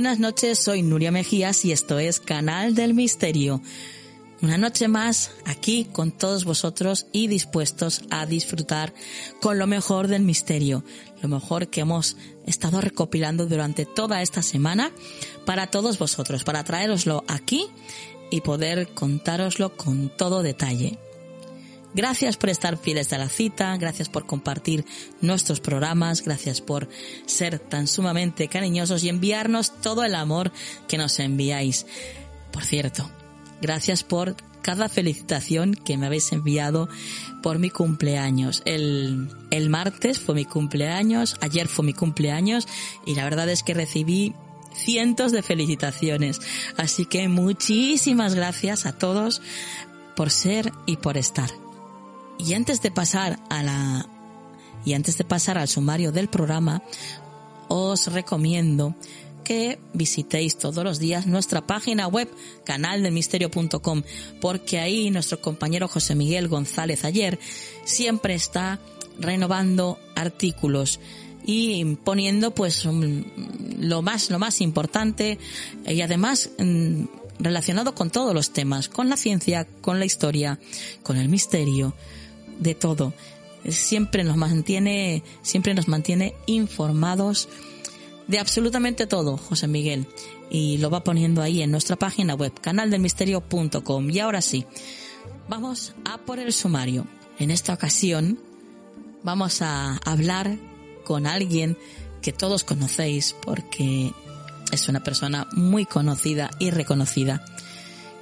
Buenas noches, soy Nuria Mejías y esto es Canal del Misterio. Una noche más aquí con todos vosotros y dispuestos a disfrutar con lo mejor del misterio, lo mejor que hemos estado recopilando durante toda esta semana para todos vosotros, para traeroslo aquí y poder contároslo con todo detalle. Gracias por estar fieles a la cita, gracias por compartir nuestros programas, gracias por ser tan sumamente cariñosos y enviarnos todo el amor que nos enviáis. Por cierto, gracias por cada felicitación que me habéis enviado por mi cumpleaños. El, el martes fue mi cumpleaños, ayer fue mi cumpleaños y la verdad es que recibí cientos de felicitaciones. Así que muchísimas gracias a todos por ser y por estar. Y antes de pasar a la y antes de pasar al sumario del programa, os recomiendo que visitéis todos los días nuestra página web canaldelmisterio.com porque ahí nuestro compañero José Miguel González ayer siempre está renovando artículos y poniendo pues lo más lo más importante y además mm, relacionado con todos los temas, con la ciencia, con la historia, con el misterio, de todo. Siempre nos mantiene, siempre nos mantiene informados de absolutamente todo, José Miguel. Y lo va poniendo ahí en nuestra página web, canaldelmisterio.com. Y ahora sí, vamos a por el sumario. En esta ocasión vamos a hablar con alguien que todos conocéis porque es una persona muy conocida y reconocida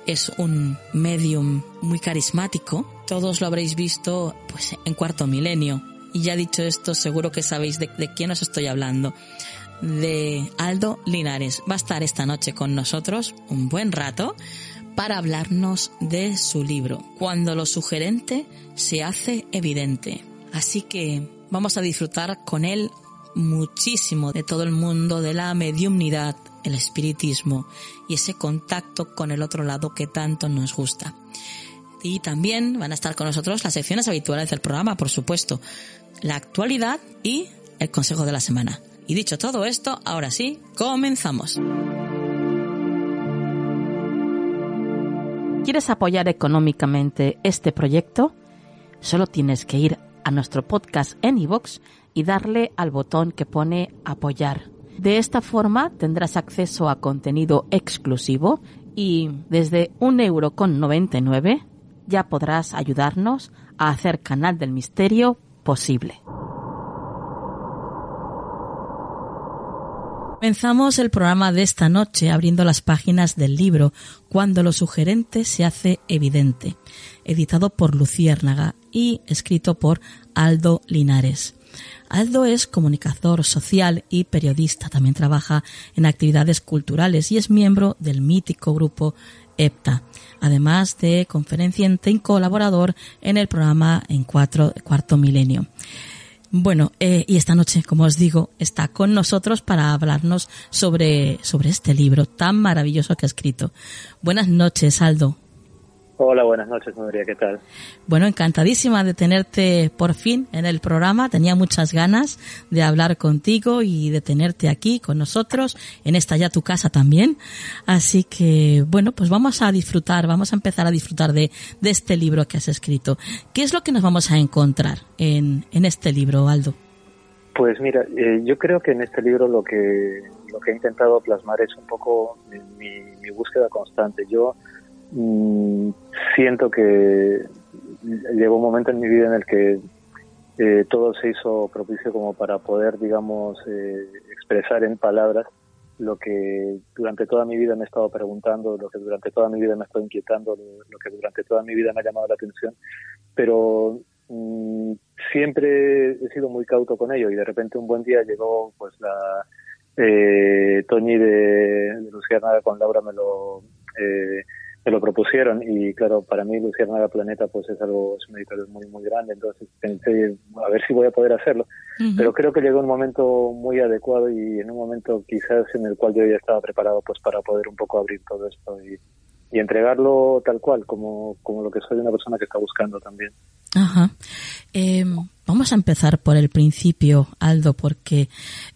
es un medium muy carismático. Todos lo habréis visto pues en cuarto milenio. Y ya dicho esto, seguro que sabéis de, de quién os estoy hablando. De Aldo Linares. Va a estar esta noche con nosotros un buen rato para hablarnos de su libro, Cuando lo sugerente se hace evidente. Así que vamos a disfrutar con él muchísimo de todo el mundo de la mediumnidad, el espiritismo y ese contacto con el otro lado que tanto nos gusta. Y también van a estar con nosotros las secciones habituales del programa, por supuesto, la actualidad y el consejo de la semana. Y dicho todo esto, ahora sí, comenzamos. ¿Quieres apoyar económicamente este proyecto? Solo tienes que ir a nuestro podcast en iVoox y darle al botón que pone apoyar de esta forma tendrás acceso a contenido exclusivo y desde un euro con 99 ya podrás ayudarnos a hacer Canal del Misterio posible. Comenzamos el programa de esta noche abriendo las páginas del libro Cuando lo sugerente se hace evidente, editado por Luciérnaga y escrito por Aldo Linares. Aldo es comunicador social y periodista. También trabaja en actividades culturales y es miembro del mítico grupo EPTA, además de conferenciante y colaborador en el programa En Cuatro, Cuarto Milenio. Bueno, eh, y esta noche, como os digo, está con nosotros para hablarnos sobre, sobre este libro tan maravilloso que ha escrito. Buenas noches, Aldo. Hola, buenas noches, María, ¿qué tal? Bueno, encantadísima de tenerte por fin en el programa. Tenía muchas ganas de hablar contigo y de tenerte aquí con nosotros, en esta ya tu casa también. Así que, bueno, pues vamos a disfrutar, vamos a empezar a disfrutar de, de este libro que has escrito. ¿Qué es lo que nos vamos a encontrar en, en este libro, Aldo? Pues mira, eh, yo creo que en este libro lo que, lo que he intentado plasmar es un poco mi, mi búsqueda constante. Yo Mm, siento que llegó un momento en mi vida en el que eh, todo se hizo propicio como para poder, digamos, eh, expresar en palabras lo que durante toda mi vida me he estado preguntando, lo que durante toda mi vida me estado inquietando, lo, que durante toda mi vida me ha llamado la atención, pero mm, siempre he sido muy cauto con ello y de repente un buen día llegó pues la eh, Toñi de, de Luciana con Laura me lo eh, lo propusieron y claro, para mí Luciérnaga Planeta pues es algo, es un editorial muy muy grande, entonces pensé a ver si voy a poder hacerlo, pero creo que llegó un momento muy adecuado y en un momento quizás en el cual yo ya estaba preparado pues para poder un poco abrir todo esto y, y entregarlo tal cual, como, como lo que soy una persona que está buscando también. Ajá. Eh, vamos a empezar por el principio, Aldo, porque,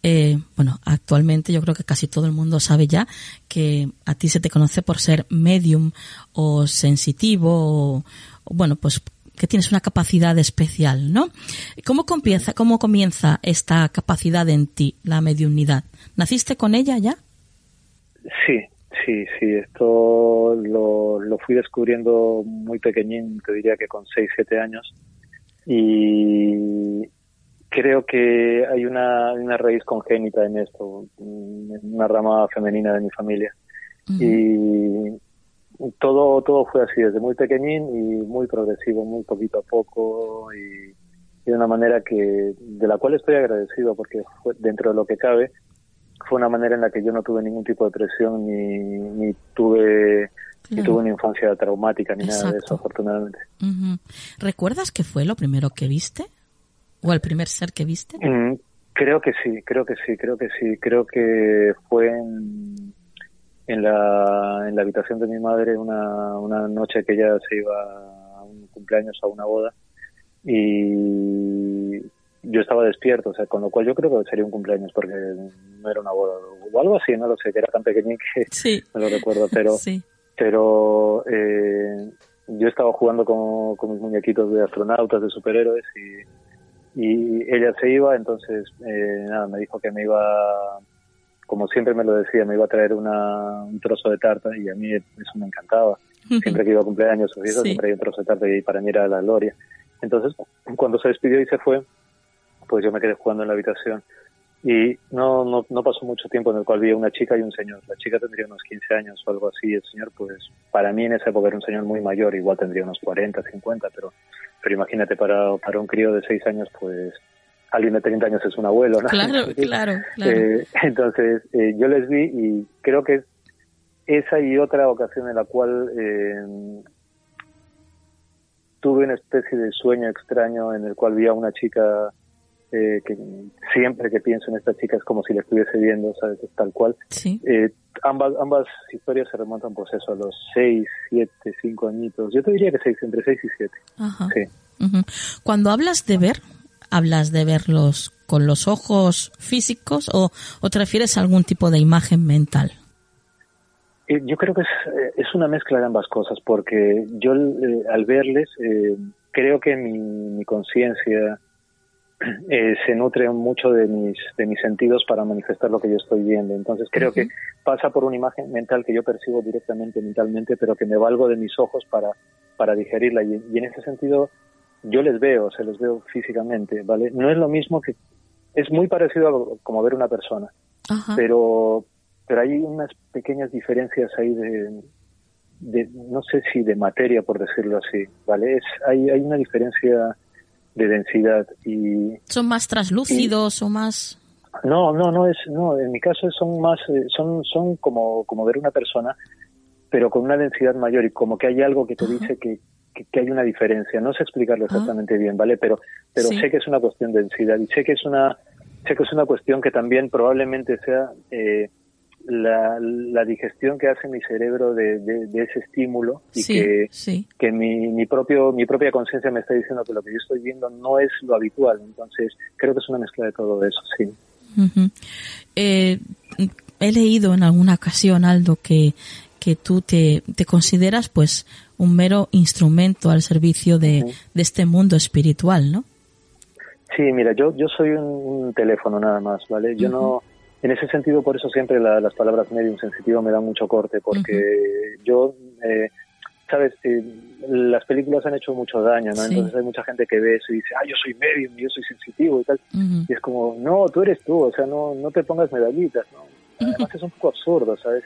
eh, bueno, actualmente yo creo que casi todo el mundo sabe ya que a ti se te conoce por ser medium o sensitivo, o, bueno, pues que tienes una capacidad especial, ¿no? ¿Cómo comienza, cómo comienza esta capacidad en ti, la mediunidad? ¿Naciste con ella ya? Sí, Sí, sí, esto lo, lo fui descubriendo muy pequeñín, te diría que con 6, 7 años. Y creo que hay una, una raíz congénita en esto, una rama femenina de mi familia. Y todo, todo fue así, desde muy pequeñín y muy progresivo, muy poquito a poco y, de una manera que de la cual estoy agradecido porque fue, dentro de lo que cabe fue una manera en la que yo no tuve ningún tipo de presión ni, ni tuve ni tuve una infancia traumática ni nada de eso, afortunadamente. ¿Recuerdas qué fue lo primero que viste? ¿O el primer ser que viste? Mm, creo que sí, creo que sí, creo que sí. Creo que fue en, en, la, en la habitación de mi madre una, una noche que ella se iba a un cumpleaños, a una boda. Y yo estaba despierto, o sea, con lo cual yo creo que sería un cumpleaños porque no era una boda o algo así, no lo sé, que era tan pequeñín que no lo recuerdo, pero pero eh, yo estaba jugando con, con, mis muñequitos de astronautas, de superhéroes y, y ella se iba, entonces eh, nada, me dijo que me iba, como siempre me lo decía, me iba a traer una, un trozo de tarta y a mí eso me encantaba. Siempre que iba a cumpleaños o siempre hay un trozo de tarta y para mí era la gloria. Entonces, cuando se despidió y se fue, pues yo me quedé jugando en la habitación. Y no, no, no pasó mucho tiempo en el cual vi a una chica y un señor. La chica tendría unos 15 años o algo así. El señor, pues, para mí en esa época era un señor muy mayor, igual tendría unos 40, 50, pero, pero imagínate, para, para un crío de 6 años, pues, alguien de 30 años es un abuelo, ¿no? Claro, claro, claro. Eh, entonces, eh, yo les vi y creo que esa y otra ocasión en la cual eh, tuve una especie de sueño extraño en el cual vi a una chica eh, que siempre que pienso en esta chica es como si la estuviese viendo, ¿sabes? tal cual. Eh, ambas, ambas historias se remontan, pues eso, a los 6, 7, 5 añitos. Yo te diría que seis, entre 6 y 7. Sí. Cuando hablas de ver, ¿hablas de verlos con los ojos físicos o, o te refieres a algún tipo de imagen mental? Eh, yo creo que es, es, una mezcla de ambas cosas, porque yo al verles creo que mi, mi conciencia eh, se nutre mucho de mis, de mis sentidos para manifestar lo que yo estoy viendo. Entonces creo que pasa por una imagen mental que yo percibo directamente mentalmente, pero que me valgo de mis ojos para, para digerirla. Y, en ese sentido yo les veo, se les veo físicamente, ¿vale? No es lo mismo que... Es muy parecido a como ver una persona, pero pero hay unas pequeñas diferencias ahí de, de, no sé si de materia por decirlo así, ¿vale? Es, hay, hay una diferencia de densidad y son más traslúcidos o más no no no es no en mi caso son más eh, son son como como ver una persona pero con una densidad mayor y como que hay algo que te dice que, que, hay una diferencia. No sé explicarlo exactamente bien vale pero pero sé que es una cuestión de densidad y sé que es una sé que es una cuestión que también probablemente sea eh, la, la, digestión que hace mi cerebro de, de, ese estímulo y que, que mi, mi, propio, mi propia conciencia me está diciendo que lo que yo estoy viendo no es lo habitual. Entonces, creo que es una mezcla de todo eso, sí. eh, he leído en alguna ocasión, Aldo, que, que tú te, te consideras pues un mero instrumento al servicio de, de este mundo espiritual, ¿no? Sí, mira, yo, yo soy un, teléfono nada más, ¿vale? Yo no, en ese sentido, por eso siempre las palabras medium sensitivo me dan mucho corte, porque yo, eh, sabes, eh, las películas han hecho mucho daño, ¿no? Entonces hay mucha gente que ve eso y dice, ah, yo soy medium, yo soy sensitivo y tal. Y es como, no, tú eres tú, o sea, no, no te pongas medallitas, ¿no? Además es un poco absurdo, ¿sabes?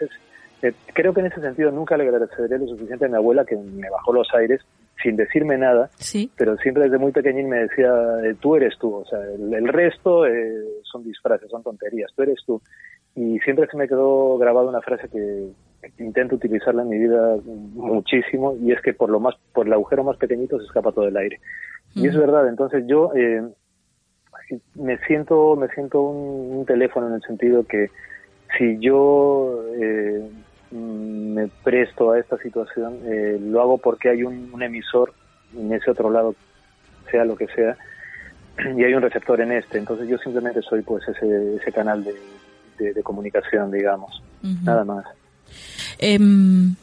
Eh, creo que en ese sentido nunca le agradeceré lo suficiente a mi abuela que me bajó los aires sin decirme nada, sí. pero siempre desde muy pequeñín me decía, eh, tú eres tú, o sea, el, resto eh, son disfraces, son tonterías, tú eres tú. Y siempre se me quedó grabada una frase que, intento utilizarla en mi vida muchísimo y es que por lo más por el agujero más pequeñito se escapa todo el aire. Y es verdad, entonces yo eh, me siento me siento un, un, teléfono en el sentido que si yo eh, Mm, me presto a esta situación, eh, lo hago porque hay un, emisor en ese otro lado, sea lo que sea, y hay un receptor en este. Entonces yo simplemente soy pues ese, ese canal de, comunicación, digamos, nada más. Em,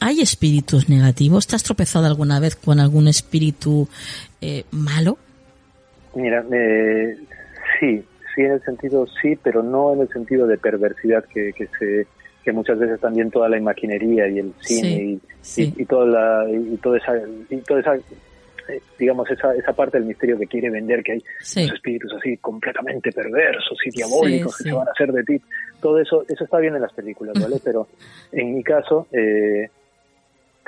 ¿Hay espíritus negativos? ¿Te has tropezado alguna vez con algún espíritu eh, malo? Mira, eh, sí, sí en el sentido sí, pero no en el sentido de perversidad que, que se que muchas veces también toda la imaginería y el cine y, toda la y toda esa y toda esa eh, digamos esa esa parte del misterio que quiere vender que hay los espíritus así completamente perversos y diabólicos que se van a hacer de ti. Todo eso eso está bien en las películas vale pero en mi caso eh,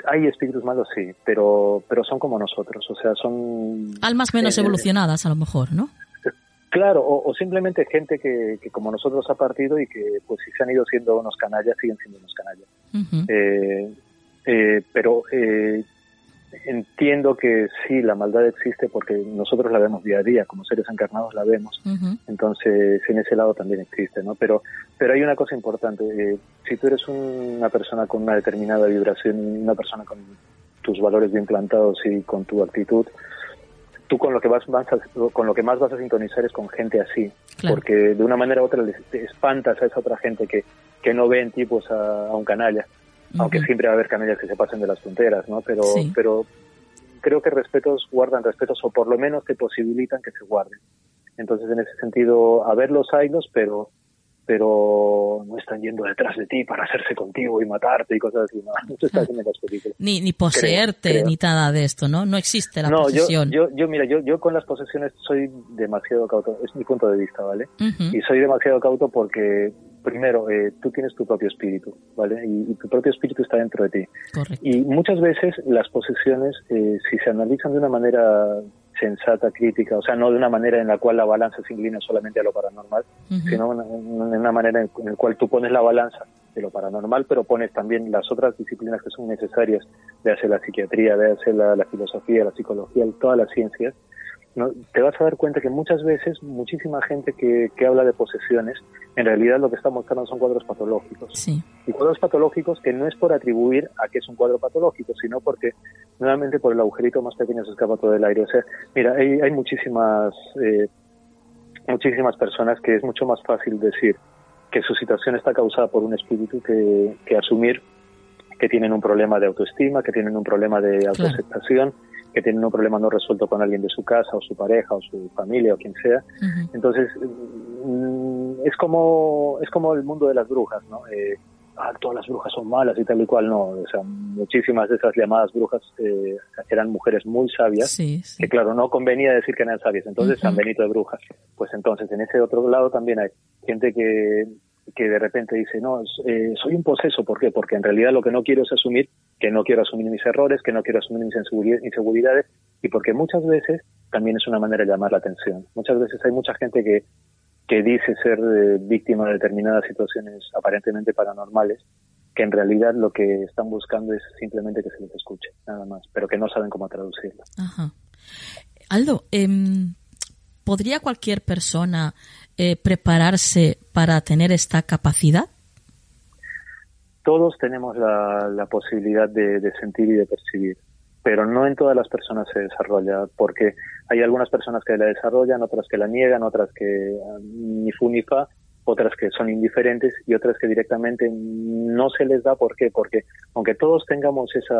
hay espíritus malos sí pero pero son como nosotros o sea son almas menos eh, evolucionadas a lo mejor no Claro, o, simplemente gente que, como nosotros ha partido y que pues si se han ido siendo unos canallas, siguen siendo unos canallas. Eh, eh, pero eh, entiendo que sí, la maldad existe porque nosotros la vemos día a día, como seres encarnados la vemos. Entonces, en ese lado también existe, ¿no? Pero, pero hay una cosa importante. si tú eres una persona con una determinada vibración, una persona con tus valores bien plantados y con tu actitud, tú con lo que vas, con lo que más vas a sintonizar es con gente así, porque de una manera u otra te espantas a esa otra gente que, que no ve en ti pues a, un canalla, aunque siempre va a haber canallas que se pasen de las fronteras, ¿no? Pero, pero creo que respetos guardan respetos o por lo menos te posibilitan que se guarden. Entonces, en ese sentido, a ver los ailos, pero pero no están yendo detrás de ti para hacerse contigo y matarte y cosas así. No, Ni, ni poseerte, ni nada de esto, ¿no? No existe la posesión. Yo, yo, mira, yo, yo con las posesiones soy demasiado cauto, es mi punto de vista, ¿vale? Y soy demasiado cauto porque, primero, eh, tú tienes tu propio espíritu, ¿vale? Y, tu propio espíritu está dentro de ti. Y muchas veces las posesiones, eh, si se analizan de una manera sensata crítica, o sea, no de una manera en la cual la balanza se inclina solamente a lo paranormal, sino de una, manera en, la cual tú pones la balanza de lo paranormal, pero pones también las otras disciplinas que son necesarias, de hacer la psiquiatría, de hacer la, la filosofía, la psicología, todas las ciencias, ¿no? te vas a dar cuenta que muchas veces muchísima gente que, que, habla de posesiones, en realidad lo que está mostrando son cuadros patológicos. Y cuadros patológicos que no es por atribuir a que es un cuadro patológico, sino porque nuevamente por el agujerito más pequeño se escapa todo el aire. O sea, mira, hay, hay muchísimas, eh, muchísimas personas que es mucho más fácil decir que su situación está causada por un espíritu que, que asumir que tienen un problema de autoestima, que tienen un problema de autoaceptación que tienen un problema no resuelto con alguien de su casa o su pareja o su familia o quien sea. Entonces, mm, es como es como el mundo de las brujas, ¿no? Eh, ah, todas las brujas son malas y tal y cual, no. O sea, muchísimas de esas llamadas brujas eh, eran mujeres muy sabias, que claro, no convenía decir que eran sabias, entonces han venido de brujas. Pues entonces, en ese otro lado también hay gente que que de repente dice, no, eh, soy un poseso, ¿por qué? Porque en realidad lo que no quiero es asumir, que no quiero asumir mis errores, que no quiero asumir mis inseguridades, y porque muchas veces también es una manera de llamar la atención. Muchas veces hay mucha gente que, que dice ser eh, víctima de determinadas situaciones aparentemente paranormales, que en realidad lo que están buscando es simplemente que se les escuche, nada más, pero que no saben cómo traducirlo. Ajá. Aldo, em, ¿podría cualquier persona eh, prepararse para tener esta capacidad? todos tenemos la, la posibilidad de, de, sentir y de percibir, pero no en todas las personas se desarrolla, porque hay algunas personas que la desarrollan, otras que la niegan, otras que ah, ni fu ni fa, otras que son indiferentes y otras que directamente no se les da. ¿Por qué? Porque aunque todos tengamos esa,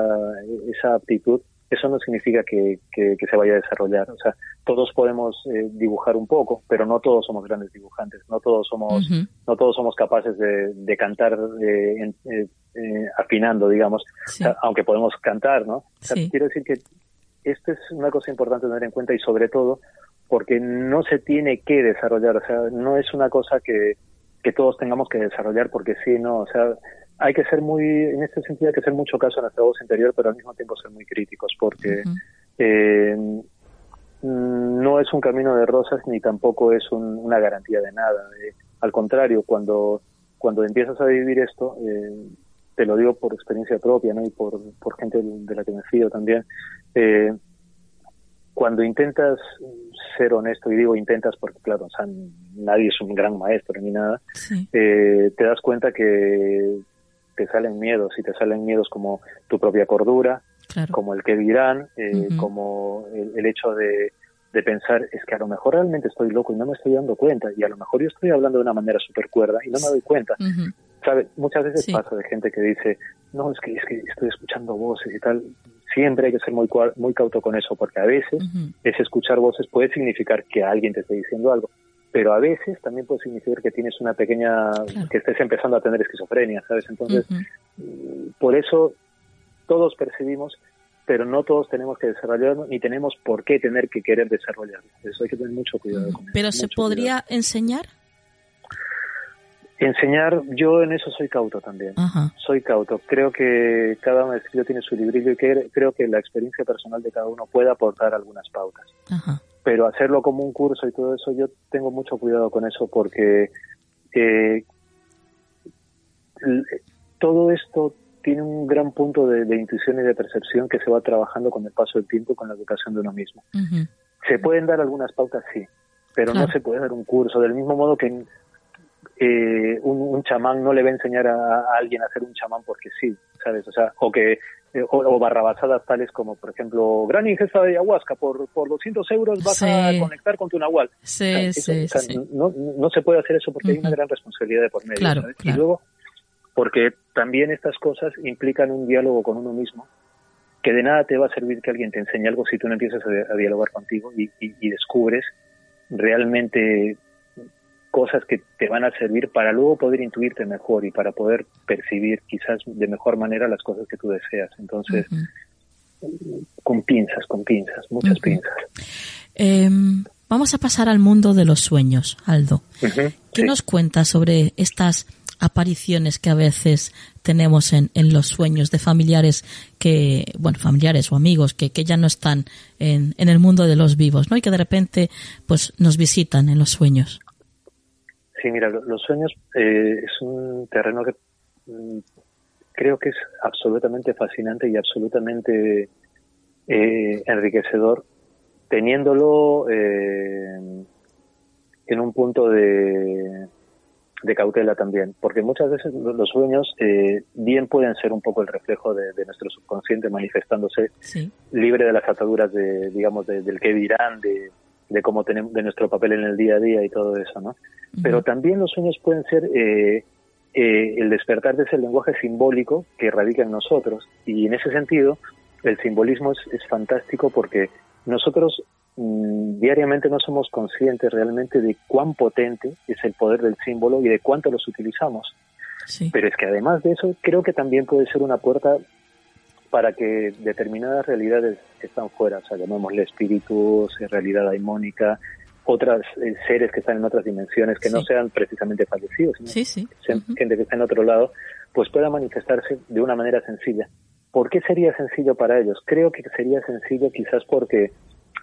esa aptitud, eso no significa que, que, se vaya a desarrollar. O sea, todos podemos eh, dibujar un poco, pero no todos somos grandes dibujantes, no todos somos, no todos somos capaces de, de cantar eh, eh, afinando, digamos, aunque podemos cantar, ¿no? Quiero decir que esto es una cosa importante tener en cuenta y sobre todo porque no se tiene que desarrollar, o sea, no es una cosa que, que todos tengamos que desarrollar porque sí, no, o sea, hay que ser muy, en este sentido hay que hacer mucho caso a nuestra voz interior, pero al mismo tiempo ser muy críticos porque eh, no es un camino de rosas ni tampoco es una garantía de nada. Eh, al contrario, cuando, cuando empiezas a vivir esto, eh, te lo digo por experiencia propia ¿no? y por, por gente de la que me fío también, eh, cuando intentas ser honesto, y digo intentas porque, claro, o sea, nadie es un gran maestro ni nada, eh, te das cuenta que te salen miedos, y te salen miedos como tu propia cordura, como el que dirán, eh, como el, hecho de, de, pensar, es que a lo mejor realmente estoy loco y no me estoy dando cuenta, y a lo mejor yo estoy hablando de una manera súper cuerda y no me doy cuenta. ¿Sabe? Muchas veces pasa de gente que dice, no, es que, es que estoy escuchando voces y tal siempre hay que ser muy, muy cauto con eso, porque a veces ese escuchar voces puede significar que alguien te esté diciendo algo, pero a veces también puede significar que tienes una pequeña, que estés empezando a tener esquizofrenia, ¿sabes? Entonces, mm, por eso todos percibimos, pero no todos tenemos que desarrollarlo, ni tenemos por qué tener que querer desarrollarlo. Eso hay que tener mucho cuidado con eso. ¿Pero se podría enseñar? Enseñar, yo en eso soy cauto también. Soy cauto. Creo que cada maestrillo tiene su librillo y que, creo que la experiencia personal de cada uno puede aportar algunas pautas. Pero hacerlo como un curso y todo eso, yo tengo mucho cuidado con eso porque eh, todo esto tiene un gran punto de, intuición y de percepción que se va trabajando con el paso del tiempo y con la educación de uno mismo. Se pueden dar algunas pautas, sí, pero no se puede dar un curso. Del mismo modo que eh, un, chamán no le va a enseñar a, alguien a hacer un chamán porque sí, ¿sabes? O sea, o que eh, o, barrabasadas tales como, por ejemplo, gran ingesta de ayahuasca, por, por 200 euros vas a conectar con tu nahual. Sí, sí, no, no, se puede hacer eso porque hay una gran responsabilidad de por medio. ¿sabes? Y luego, porque también estas cosas implican un diálogo con uno mismo, que de nada te va a servir que alguien te enseñe algo si tú no empiezas a, dialogar contigo y, y descubres realmente cosas que te van a servir para luego poder intuirte mejor y para poder percibir quizás de mejor manera las cosas que tú deseas. Entonces, con pinzas, con pinzas, muchas pinzas. Em, vamos a pasar al mundo de los sueños, Aldo. ¿Qué nos cuentas sobre estas apariciones que a veces tenemos en, en, los sueños de familiares que, bueno, familiares o amigos que, que ya no están en, en, el mundo de los vivos, ¿no? Y que de repente, pues, nos visitan en los sueños. Sí, mira, los sueños eh, es un terreno que mm, creo que es absolutamente fascinante y absolutamente eh, enriquecedor, teniéndolo eh, en un punto de, de, cautela también, porque muchas veces los sueños bien pueden ser un poco el reflejo de, nuestro subconsciente manifestándose libre de las ataduras de, digamos, del que dirán, de, de cómo tenemos, de nuestro papel en el día a día y todo eso, ¿no? Pero también los sueños pueden ser eh, eh, el despertar de ese lenguaje simbólico que radica en nosotros. Y en ese sentido, el simbolismo es, es fantástico porque nosotros mm, diariamente no somos conscientes realmente de cuán potente es el poder del símbolo y de cuánto los utilizamos. Pero es que además de eso, creo que también puede ser una puerta para que determinadas realidades que están fuera, o sea, llamémosle espíritus, realidad daimónica, otras eh, seres que están en otras dimensiones que no sean precisamente fallecidos, sino gente que está en otro lado, pues pueda manifestarse de una manera sencilla. ¿Por qué sería sencillo para ellos? Creo que sería sencillo quizás porque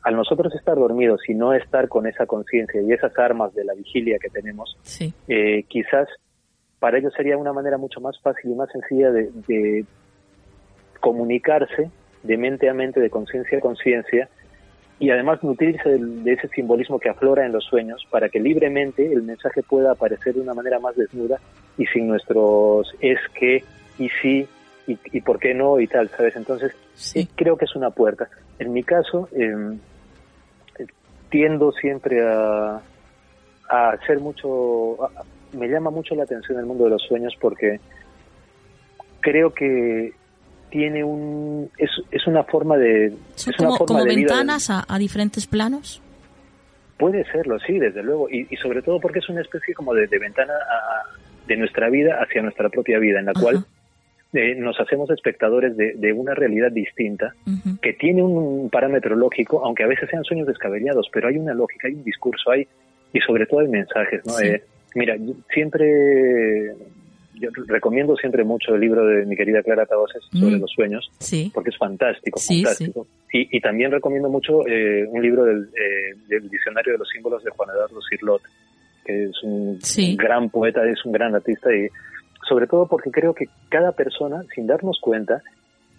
al nosotros estar dormidos y no estar con esa conciencia y esas armas de la vigilia que tenemos, eh, quizás para ellos sería una manera mucho más fácil y más sencilla de, de comunicarse de mente a mente, de conciencia a conciencia, y además nutrirse de, ese simbolismo que aflora en los sueños para que libremente el mensaje pueda aparecer de una manera más desnuda y sin nuestros es que y sí, y, por qué no y tal, ¿sabes? Entonces, sí. creo que es una puerta. En mi caso, em, tiendo siempre a, a hacer mucho, me llama mucho la atención el mundo de los sueños porque creo que tiene un es, es una forma de ¿Son como, como ventanas a, diferentes planos. Puede serlo sí desde luego. Y, sobre todo porque es una especie como de, ventana de nuestra vida hacia nuestra propia vida en la cual eh, nos hacemos espectadores de, una realidad distinta que tiene un parámetro lógico aunque a veces sean sueños descabellados pero hay una lógica hay un discurso hay y sobre todo hay mensajes no eh, mira siempre yo recomiendo siempre mucho el libro de mi querida Clara Taboses sobre mm. los sueños, porque es fantástico, fantástico. Y, y, también recomiendo mucho eh, un libro del, eh, del, Diccionario de los Símbolos de Juan Eduardo Cirlot, que es un, gran poeta, es un gran artista y sobre todo porque creo que cada persona, sin darnos cuenta,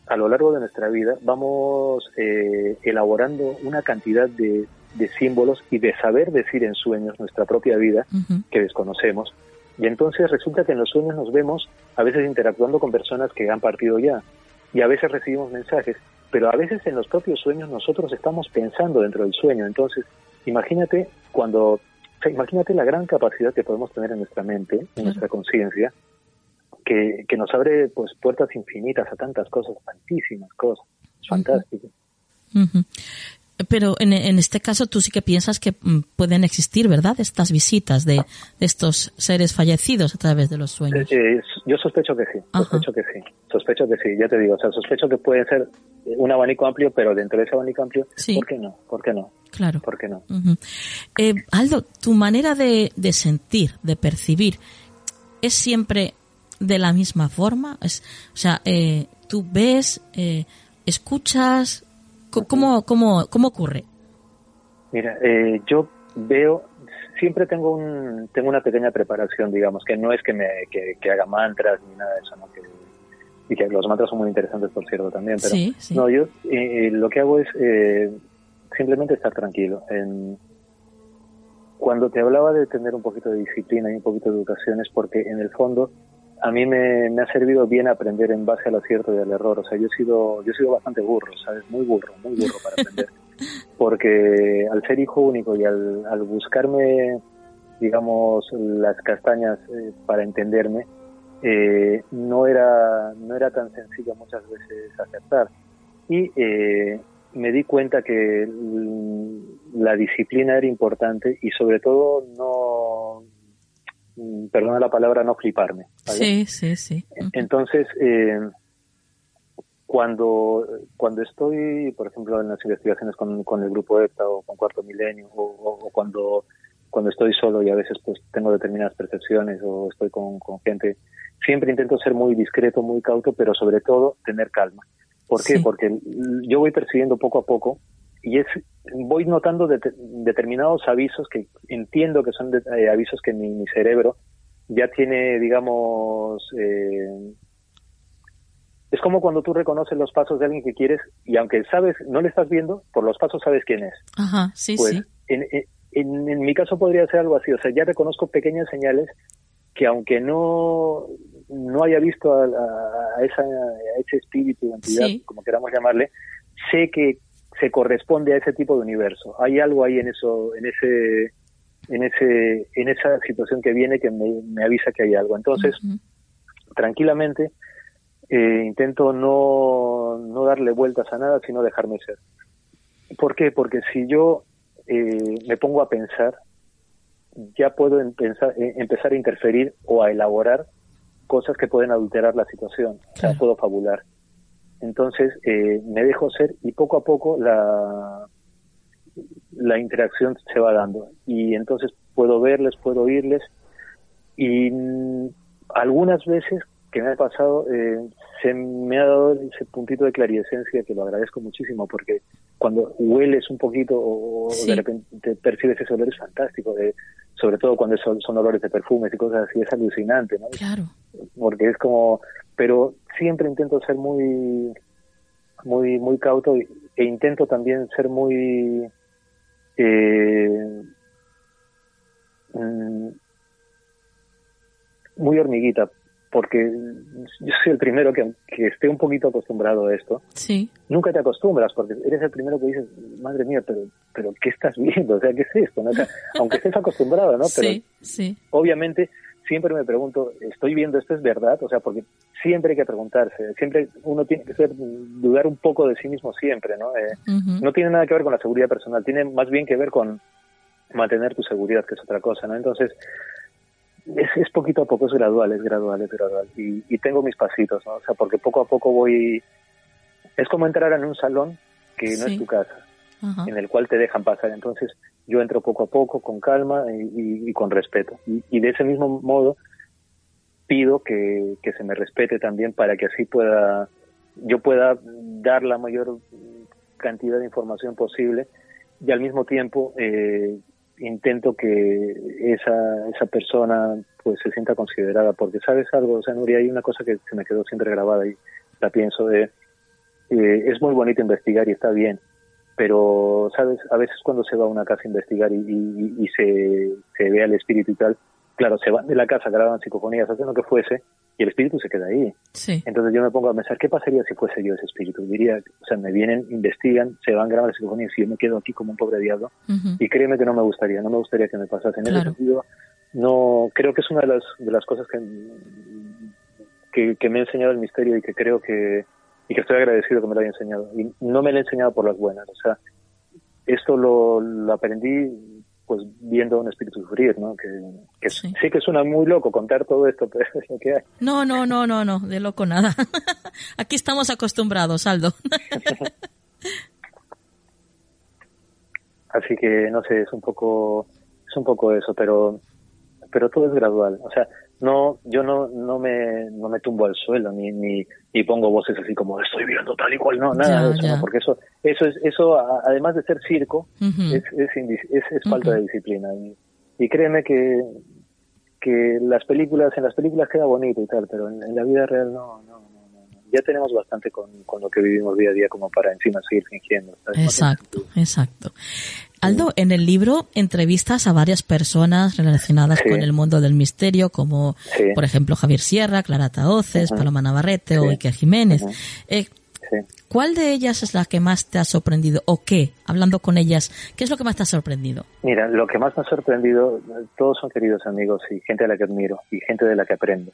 a lo largo de nuestra vida vamos eh, elaborando una cantidad de, de, símbolos y de saber decir en sueños nuestra propia vida que desconocemos y entonces resulta que en los sueños nos vemos a veces interactuando con personas que han partido ya y a veces recibimos mensajes, pero a veces en los propios sueños nosotros estamos pensando dentro del sueño. Entonces, imagínate cuando, imagínate la gran capacidad que podemos tener en nuestra mente, en nuestra conciencia, que, que, nos abre pues puertas infinitas a tantas cosas, tantísimas cosas. Es fantástico. Pero en, este caso tú sí que piensas que mm, pueden existir, ¿verdad? Estas visitas de, estos seres fallecidos a través de los sueños. Eh, yo sospecho que sí, sospecho que sí, sospecho que sí, ya te digo, o sea, sospecho que puede ser un abanico amplio, pero dentro de ese abanico amplio, ¿por qué no? ¿Por qué no? Claro. ¿Por qué no? Eh, Aldo, tu manera de, sentir, de percibir, ¿es siempre de la misma forma? Es, o sea, eh, tú ves, escuchas, ¿Cómo, cómo, cómo ocurre? Mira, eh, yo veo, siempre tengo un, tengo una pequeña preparación, digamos, que no es que me que, haga mantras ni nada de eso, ¿no? Que, y que los mantras son muy interesantes, por cierto, también, pero no, yo eh, lo que hago es eh, simplemente estar tranquilo. En, cuando te hablaba de tener un poquito de disciplina y un poquito de educación es porque en el fondo a mí me, ha servido bien aprender en base al acierto y al error. O sea, yo he sido, yo he sido bastante burro, ¿sabes? Muy burro, muy burro para aprender. Porque al ser hijo único y al, buscarme, digamos, las castañas eh, para entenderme, eh, no era no era tan sencillo muchas veces aceptar. Y eh, me di cuenta que la disciplina era importante y sobre todo no Mm, perdona la palabra, no fliparme. Sí, sí, sí. Entonces, eh, cuando, cuando estoy, por ejemplo, en las investigaciones con, con el grupo EPTA o con Cuarto Milenio, o, cuando, cuando estoy solo y a veces pues tengo determinadas percepciones o estoy con, con, gente, siempre intento ser muy discreto, muy cauto, pero sobre todo tener calma. ¿Por qué? Porque yo voy percibiendo poco a poco y es voy notando determinados avisos que entiendo que son eh, avisos que mi, cerebro ya tiene, digamos, eh, es como cuando tú reconoces los pasos de alguien que quieres y aunque sabes, no le estás viendo, por los pasos sabes quién es. Ajá, sí, pues, sí. En, en, en, mi caso podría ser algo así, o sea, ya reconozco pequeñas señales que aunque no, no haya visto a, a, esa, a ese espíritu, entidad, como queramos llamarle, sé que se corresponde a ese tipo de universo. Hay algo ahí en eso, en ese, en ese, en esa situación que viene que me, avisa que hay algo. Entonces, tranquilamente, eh, intento no, no darle vueltas a nada, sino dejarme ser. ¿Por qué? Porque si yo eh, me pongo a pensar, ya puedo empezar, eh, empezar a interferir o a elaborar cosas que pueden adulterar la situación. O sea, puedo fabular. Entonces eh, me dejo ser y poco a poco la, la interacción se va dando. Y entonces puedo verles, puedo oírles y algunas veces que me ha pasado eh, se me ha dado ese puntito de claridesencia que lo agradezco muchísimo porque cuando hueles un poquito o de repente percibes ese olor es fantástico de, sobre todo cuando son, son, olores de perfumes y cosas así es alucinante ¿no? claro porque es como pero siempre intento ser muy muy muy cauto e intento también ser muy eh, mm, muy hormiguita porque yo soy el primero que, que esté un poquito acostumbrado a esto. Sí. Nunca te acostumbras porque eres el primero que dices, madre mía, pero, pero ¿qué estás viendo? O sea, ¿qué es esto? ¿no? O sea, aunque estés acostumbrado, ¿no? Pero sí, sí. obviamente siempre me pregunto, ¿estoy viendo esto es verdad? O sea, porque siempre hay que preguntarse, siempre uno tiene que ser, dudar un poco de sí mismo siempre, ¿no? Eh, no tiene nada que ver con la seguridad personal, tiene más bien que ver con mantener tu seguridad, que es otra cosa, ¿no? Entonces, es, es poquito a poco, es gradual, es gradual, es gradual. Y, y tengo mis pasitos, ¿no? O sea, porque poco a poco voy... Es como entrar en un salón que no Sí. es tu casa, Ajá. en el cual te dejan pasar. Entonces, yo entro poco a poco, con calma y, y- y con respeto. Y, y de ese mismo modo, pido que, que se me respete también para que así pueda yo pueda dar la mayor cantidad de información posible y al mismo tiempo eh, intento que esa esa persona pues se sienta considerada porque sabes algo o sea Nuria hay una cosa que se me quedó siempre grabada y la pienso de eh, es muy bonito investigar y está bien pero sabes a veces cuando se va a una casa a investigar y, y- se, se ve al espíritu y tal claro se van de la casa graban psicofonías hacen lo que fuese y el espíritu se queda ahí Sí. entonces yo me pongo a pensar, ¿qué pasaría si fuese yo ese espíritu? Diría, o sea, me vienen, investigan, se van, graban las psicofonías y yo me quedo aquí como un pobre diablo. Ujú. Y créeme que no me gustaría, no me gustaría que me pasase. En Claro. ese sentido, no, creo que es una de las, de las cosas que, que, que me ha enseñado el misterio y que creo que, y que estoy agradecido que me lo haya enseñado. Y no me lo ha enseñado por las buenas, o sea, esto lo, lo aprendí pues viendo un espíritu sufrir, ¿no? Que, que Sí. sí que suena muy loco contar todo esto, pero es lo que hay. No, no, no, no, no, de loco nada. Aquí estamos acostumbrados, Aldo. Así que no sé, es un poco es un poco eso, pero pero todo es gradual, o sea, no yo no no me no me tumbo al suelo ni ni, ni pongo voces así como estoy viendo tal y cual, no, nada Ya, de eso, ya. no, porque eso eso es eso además de ser circo es es, es, es falta de disciplina y, y créeme que que las películas en las películas queda bonito y tal, pero en, en la vida real no, no. Ya tenemos bastante con, con lo que vivimos día a día como para encima seguir fingiendo. Exacto, exacto. Aldo, en el libro entrevistas a varias personas relacionadas Sí. con el mundo del misterio, como Sí. por ejemplo Javier Sierra, Clara Taoces. Paloma Navarrete o. Iker Jiménez. Eh. ¿Cuál de ellas es la que más te ha sorprendido o qué? Hablando con ellas, ¿qué es lo que más te ha sorprendido? Mira, lo que más me ha sorprendido, todos son queridos amigos y gente a la que admiro y gente de la que aprendo.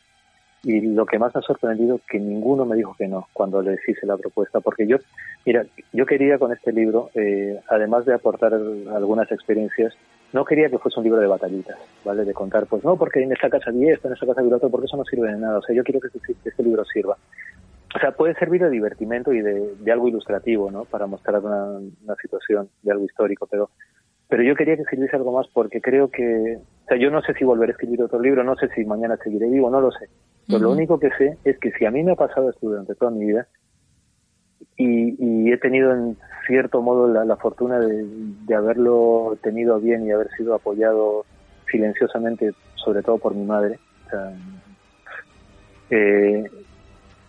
Y lo que más me ha sorprendido que ninguno me dijo que no cuando les hice la propuesta, porque yo, mira, yo quería con este libro, eh, además de aportar algunas experiencias, no quería que fuese un libro de batallitas, ¿vale? De contar, pues no, porque en esta casa vi esto, en esta casa vi lo otro, porque eso no sirve de nada. O sea, yo quiero que este, este libro sirva. O sea, puede servir de divertimento y de, de algo ilustrativo, ¿no? Para mostrar una, una situación de algo histórico, pero pero yo quería que sirviese algo más porque creo que, o sea, yo no sé si volveré a escribir otro libro, no sé si mañana seguiré vivo, no lo sé. Pero lo único que sé es que si a mí me ha pasado esto durante toda mi vida y, y he tenido en cierto modo la, la fortuna de, de haberlo tenido bien y haber sido apoyado silenciosamente, sobre todo por mi madre, o sea, eh,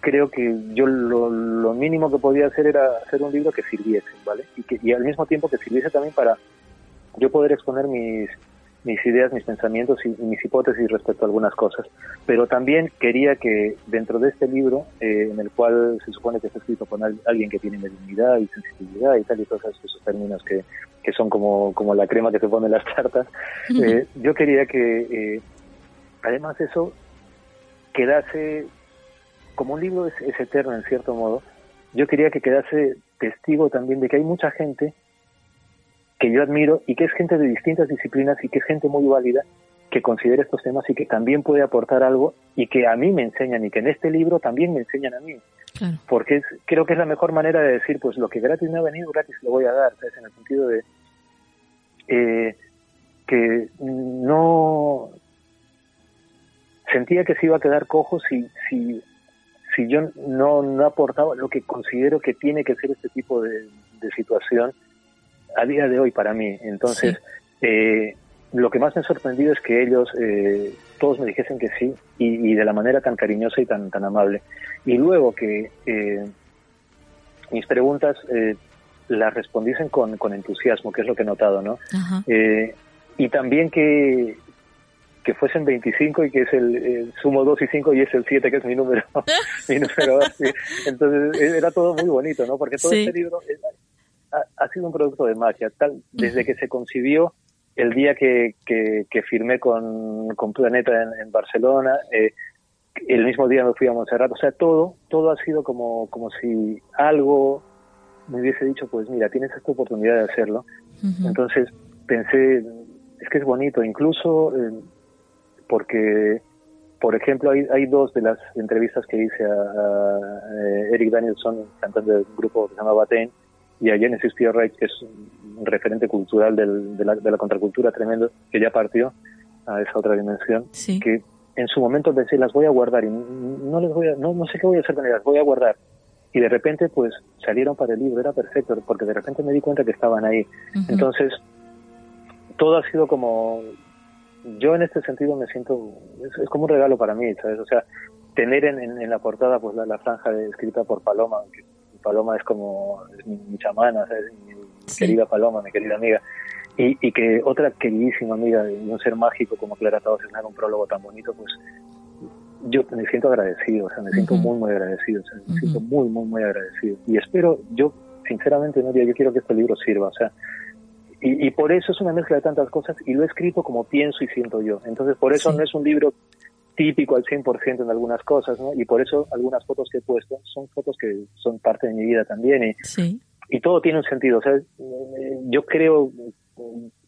creo que yo lo, lo mínimo que podía hacer era hacer un libro que sirviese, ¿vale? Y, que, y al mismo tiempo que sirviese también para yo poder exponer mis, mis ideas, mis pensamientos y, y mis hipótesis respecto a algunas cosas. Pero también quería que dentro de este libro, eh, en el cual se supone que está escrito al- alguien que tiene mediunidad y sensibilidad y tal y todos esos, términos que, que son como, como la crema que se pone en las tartas, eh, yo quería que, eh, además de eso, quedase, como un libro es, es eterno en cierto modo, yo quería que quedase testigo también de que hay mucha gente que yo admiro y que es gente de distintas disciplinas y que es gente muy válida que considera estos temas y que también puede aportar algo y que a mí me enseñan y que en este libro también me enseñan a mí Claro. porque es, creo que es la mejor manera de decir pues lo que gratis me ha venido gratis lo voy a dar ¿sabes? en el sentido de eh, que no sentía que se iba a quedar cojo si si si yo no, no aportaba lo que considero que tiene que ser este tipo de, de situación a día de hoy para mí. Entonces, eh, lo que más me ha sorprendido es que ellos eh, todos me dijesen que sí y, y de la manera tan cariñosa y tan, tan amable. Y luego que eh, mis preguntas eh, las respondiesen con, con entusiasmo, que es lo que he notado, ¿no? Eh, y también que, que fuesen 25 y que es el, sumo 2 y 5 y es el 7 que es mi número. mi número Entonces era todo muy bonito, ¿no? Porque todo este libro ha, sido un producto de magia. Tal, desde que se concibió el día que, que, firmé con, con Planeta en, Barcelona, eh, el mismo día me fui a Montserrat, o sea, todo, todo ha sido como, como si algo me hubiese dicho, pues mira, tienes esta oportunidad de hacerlo. Entonces pensé, es que es bonito, incluso eh, porque, por ejemplo, hay, hay dos de las entrevistas que hice a, eh, Eric Danielson, cantante del grupo que se llama Baten, y a Genesis Pierre que es un referente cultural del, de, la, de, la, contracultura tremendo, que ya partió a esa otra dimensión, que en su momento pensé, las voy a guardar y no les voy a, no, no sé qué voy a hacer con ellas, voy a guardar. Y de repente, pues, salieron para el libro, era perfecto, porque de repente me di cuenta que estaban ahí. Entonces, todo ha sido como, yo en este sentido me siento, es, como un regalo para mí, ¿sabes? O sea, tener en, en, la portada pues la, franja escrita por Paloma, que Paloma es como es mi, chamana, mi querida Paloma, mi querida amiga. Y, y, que otra queridísima amiga de un ser mágico como Clara Taos es un prólogo tan bonito, pues yo me siento agradecido, o sea, me siento muy, muy agradecido, o sea, me siento muy, muy, muy agradecido. Y espero, yo, sinceramente, Nuria, yo quiero que este libro sirva, o sea, y, y, por eso es una mezcla de tantas cosas y lo he escrito como pienso y siento yo. Entonces, por eso no es un libro típico al 100% en algunas cosas, ¿no? Y por eso algunas fotos que he puesto son fotos que son parte de mi vida también y, y todo tiene un sentido. O sea, yo creo,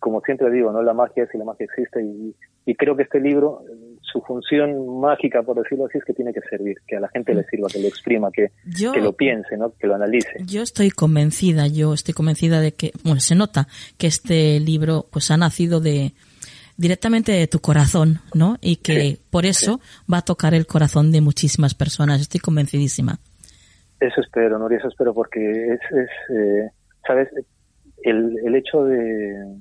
como siempre digo, ¿no? La magia es y la magia existe y, y creo que este libro, su función mágica, por decirlo así, es que tiene que servir, que a la gente le sirva, que lo exprima, que, que lo piense, ¿no? que lo analice. Yo estoy convencida, yo estoy convencida de que, bueno, se nota que este libro pues ha nacido de, directamente de tu corazón, ¿no? Y que por eso va a tocar el corazón de muchísimas personas. Estoy convencidísima. Eso espero, Nuria, eso espero, porque es, es eh, ¿sabes? El, el hecho de...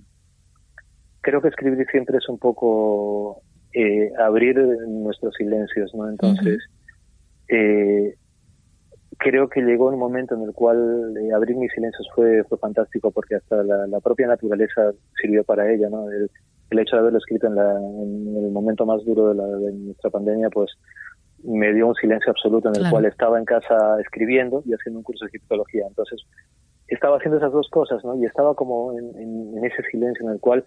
Creo que escribir siempre es un poco eh, abrir nuestros silencios, ¿no? Entonces, eh, creo que llegó un momento en el cual abrir mis silencios fue, fue fantástico porque hasta la, la propia naturaleza sirvió para ella, ¿no? El, el hecho de haberlo escrito en, la, en el momento más duro de, la, de nuestra pandemia, pues me dio un silencio absoluto en el cual estaba en casa escribiendo y haciendo un curso de egiptología. Entonces, estaba haciendo esas dos cosas, ¿no? Y estaba como en, en, ese silencio en el cual,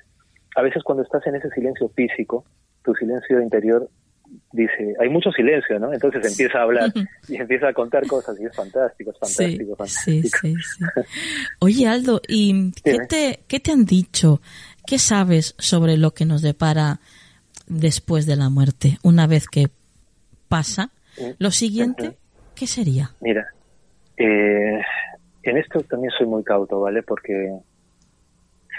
a veces cuando estás en ese silencio físico, tu silencio interior dice, hay mucho silencio, ¿no? Entonces empieza a hablar y empieza a contar cosas y es fantástico, es fantástico, sí, Sí, sí, Oye, Aldo, ¿y qué te, qué te han dicho? ¿Qué sabes sobre lo que nos depara después de la muerte? Una vez que pasa, lo siguiente, ¿qué sería? Mira, eh, en esto también soy muy cauto, ¿vale? Porque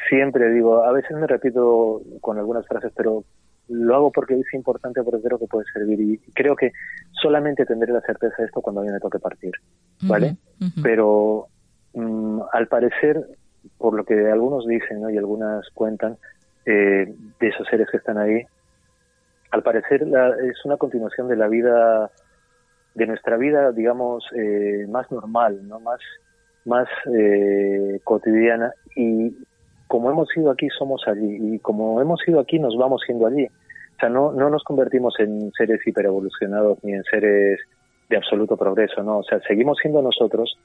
siempre digo, a veces me repito con algunas frases, pero lo hago porque es importante, porque creo que puede servir. Y creo que solamente tendré la certeza de esto cuando a mí me toque partir, ¿vale? Pero mm, al parecer por lo que algunos dicen y algunas cuentan eh, de esos seres que están ahí, al parecer es una continuación de la vida, de nuestra vida, digamos, eh, más normal, no más, más eh, cotidiana. Y como hemos ido aquí, somos allí. Y como hemos ido aquí, nos vamos siendo allí. O sea, no, no nos convertimos en seres hiperevolucionados ni en seres de absoluto progreso, ¿no? O sea, seguimos siendo nosotros,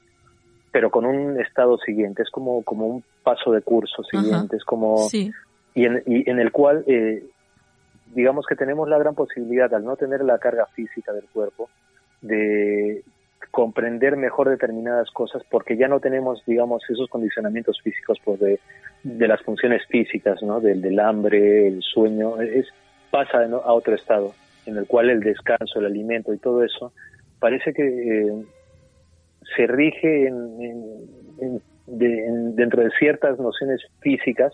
pero con un estado siguiente, es como, como un paso de curso siguiente, es como... Y, en, y en el cual, eh, digamos que tenemos la gran posibilidad, al no tener la carga física del cuerpo, de comprender mejor determinadas cosas porque ya no tenemos, digamos, esos condicionamientos físicos pues, de, de las funciones físicas, ¿no? Del, del hambre, el sueño, es pasa a otro estado en el cual el descanso, el alimento y todo eso parece que eh, se rige en, dentro de ciertas nociones físicas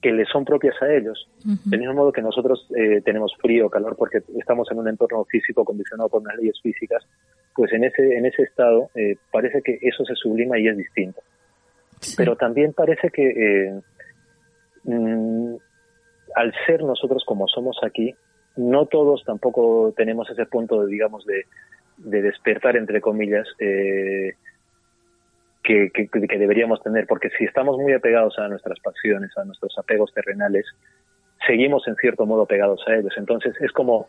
que le son propias a ellos. Del mismo modo que nosotros eh, tenemos frío o calor porque estamos en un entorno físico condicionado por unas leyes físicas, pues en ese, en ese estado eh, parece que eso se sublima y es distinto. Pero también parece que eh, mm, al ser nosotros como somos aquí, no todos tampoco tenemos ese punto, de, digamos, de, de despertar, entre comillas, eh, que, que, deberíamos tener, porque si estamos muy apegados a nuestras pasiones, a nuestros apegos terrenales, seguimos en cierto modo pegados a ellos. Entonces es como,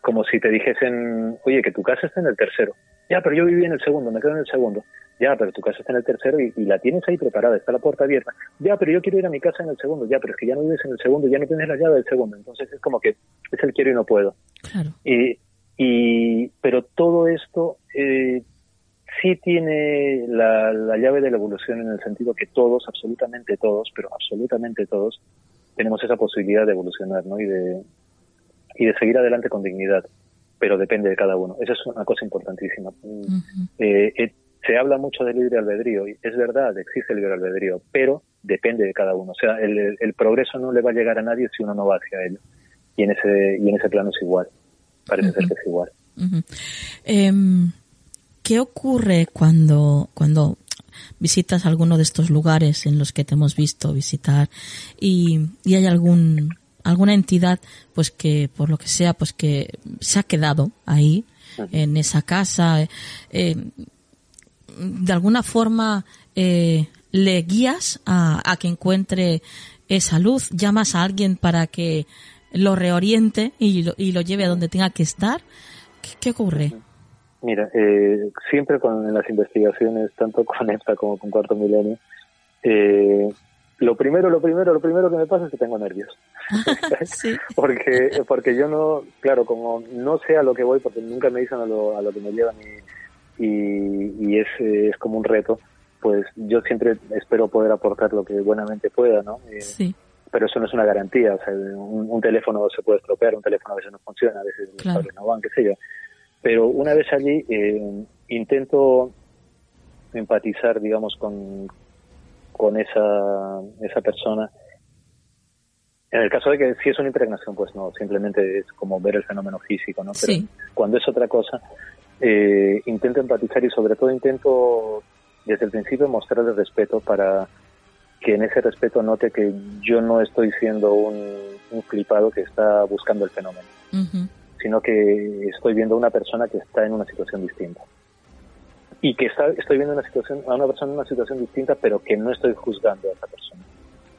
como si te dijesen, oye, que tu casa está en el tercero. Ya, pero yo viví en el segundo, me quedo en el segundo. Ya, pero tu casa está en el tercero y, la tienes ahí preparada, está la puerta abierta. Ya, pero yo quiero ir a mi casa en el segundo. Ya, pero es que ya no vives en el segundo, ya no tienes la llave del segundo. Entonces es como que es el quiero y no puedo. Claro. Y, y, pero todo esto eh, sí tiene la, la llave de la evolución en el sentido que todos, absolutamente todos, pero absolutamente todos, tenemos esa posibilidad de evolucionar ¿no? y, de, y de seguir adelante con dignidad, pero depende de cada uno. Esa es una cosa importantísima. Eh, eh, se habla mucho del libre albedrío y es verdad, existe el libre albedrío, pero depende de cada uno. O sea, el, el, progreso no le va a llegar a nadie si uno no va hacia él. Y en ese, y en ese plano es igual. Parece ser que es igual. Em, ¿Qué ocurre cuando, cuando visitas alguno de estos lugares en los que te hemos visto visitar y, hay algún alguna entidad pues que por lo que sea pues que se ha quedado ahí en esa casa eh, de alguna forma eh, le guías a, a, que encuentre esa luz llamas a alguien para que lo reoriente y lo, y lo lleve a donde tenga que estar qué, ocurre Mira, eh, siempre con las investigaciones, tanto con esta como con Cuarto Milenio, eh, lo primero, lo primero, lo primero que me pasa es que tengo nervios. sí. porque, porque yo no, claro, como no sé a lo que voy, porque nunca me dicen a lo, a lo que me llevan y, y, es, es como un reto, pues yo siempre espero poder aportar lo que buenamente pueda, ¿no? Eh, sí. Pero eso no es una garantía, o sea, un, teléfono se puede estropear, un teléfono a veces no funciona, a veces no van, qué sé yo. Pero una vez allí eh, intento empatizar, digamos, con, con esa, esa persona. En el caso de que si es una impregnación, pues no, simplemente es como ver el fenómeno físico, ¿no? Pero cuando es otra cosa, eh, intento empatizar y sobre todo intento desde el principio mostrarle respeto para que en ese respeto note que yo no estoy siendo un, flipado que está buscando el fenómeno sino que estoy viendo a una persona que está en una situación distinta. Y que está, estoy viendo una situación, a una persona en una situación distinta, pero que no estoy juzgando a esa persona.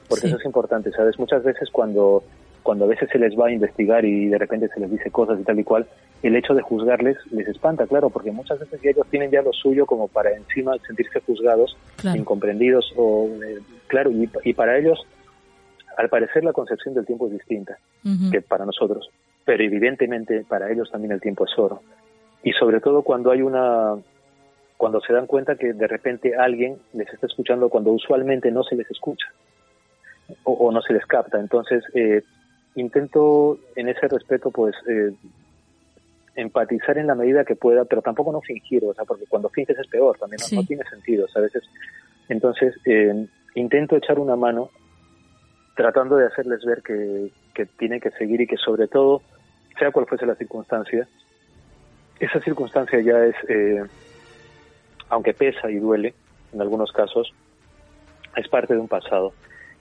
Porque eso es importante, ¿sabes? Muchas veces cuando, cuando a veces se les va a investigar y de repente se les dice cosas y tal y cual, el hecho de juzgarles les espanta, claro, porque muchas veces ellos tienen ya lo suyo como para encima sentirse juzgados, incomprendidos, o eh, claro, y, y, para ellos, al parecer la concepción del tiempo es distinta que para nosotros pero evidentemente para ellos también el tiempo es oro. Y sobre todo cuando hay una cuando se dan cuenta que de repente alguien les está escuchando cuando usualmente no se les escucha o, no se les capta. Entonces, eh, intento en ese respeto, pues, eh, empatizar en la medida que pueda, pero tampoco no fingir, o sea, porque cuando finges es peor, también no, tiene sentido, a veces. Entonces, eh, intento echar una mano tratando de hacerles ver que, que tienen que seguir y que sobre todo sea cual fuese la circunstancia, esa circunstancia ya es, eh, aunque pesa y duele en algunos casos, es parte de un pasado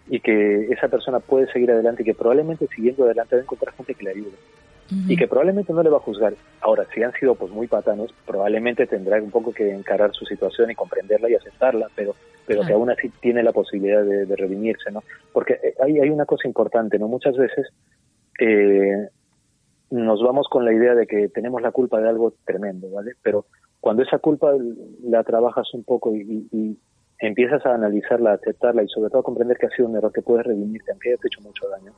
y que esa persona puede seguir adelante y que probablemente siguiendo adelante va a encontrar gente que le ayude y que probablemente no le va a juzgar. Ahora, si han sido pues muy patanos, probablemente tendrá un poco que encarar su situación y comprenderla y aceptarla, pero pero que aún así tiene la posibilidad de, de redimirse, ¿no? Porque eh, hay, hay una cosa importante, ¿no? Muchas veces eh, nos vamos con la idea de que tenemos la culpa de algo tremendo, ¿vale? Pero cuando esa culpa la trabajas un poco y, empiezas a analizarla, a aceptarla y sobre todo a comprender que ha sido un error que puedes redimirte, aunque hayas hecho mucho daño,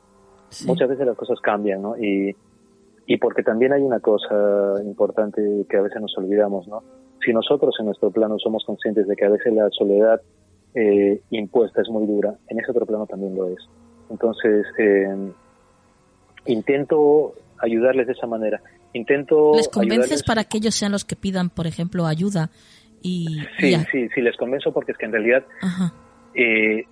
muchas veces las cosas cambian, ¿no? Y, y porque también hay una cosa importante que a veces nos olvidamos, ¿no? Si nosotros en nuestro plano somos conscientes de que a veces la soledad eh, impuesta es muy dura, en ese otro plano también lo es. Entonces, eh, intento ayudarles de esa manera. Intento. ¿Les convences para que ellos sean los que pidan, por ejemplo, ayuda? Y, sí, sí, sí, les convenzo porque es que en realidad. Eh,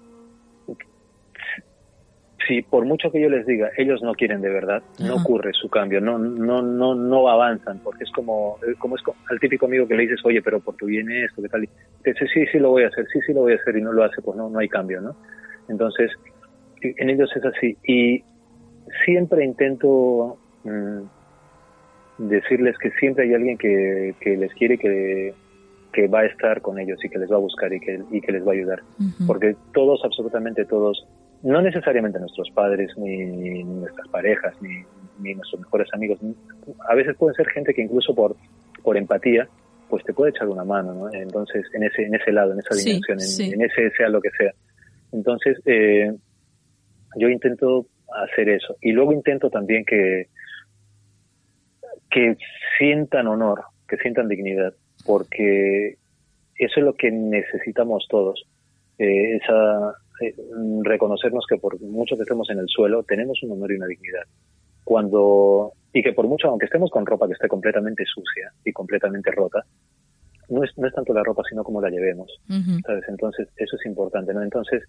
si por mucho que yo les diga, ellos no quieren de verdad, no ocurre su cambio, no, no, no, no avanzan, porque es como, como es al típico amigo que le dices, oye, pero por tu bien esto, ¿qué tal? Y dice, sí, sí, lo voy a hacer, sí, sí, lo voy a hacer, y no lo hace, pues no, no hay cambio, ¿no? Entonces, en ellos es así. Y siempre intento mm, decirles que siempre hay alguien que, les quiere que, que va a estar con ellos y que les va a buscar y que, y que les va a ayudar. Porque todos, absolutamente todos, no necesariamente nuestros padres, ni, nuestras parejas, ni, ni, nuestros mejores amigos. A veces pueden ser gente que incluso por, por empatía, pues te puede echar una mano, ¿no? Entonces, en ese, en ese lado, en esa dimensión, en, ese sea lo que sea. Entonces, eh, yo intento hacer eso. Y luego intento también que, que sientan honor, que sientan dignidad, porque eso es lo que necesitamos todos. Eh, esa, eh, reconocernos que por mucho que estemos en el suelo, tenemos un honor y una dignidad. Cuando, y que por mucho, aunque estemos con ropa que esté completamente sucia y completamente rota, no es, no es tanto la ropa, sino cómo la llevemos, ¿sabes? Entonces, eso es importante, ¿no? Entonces,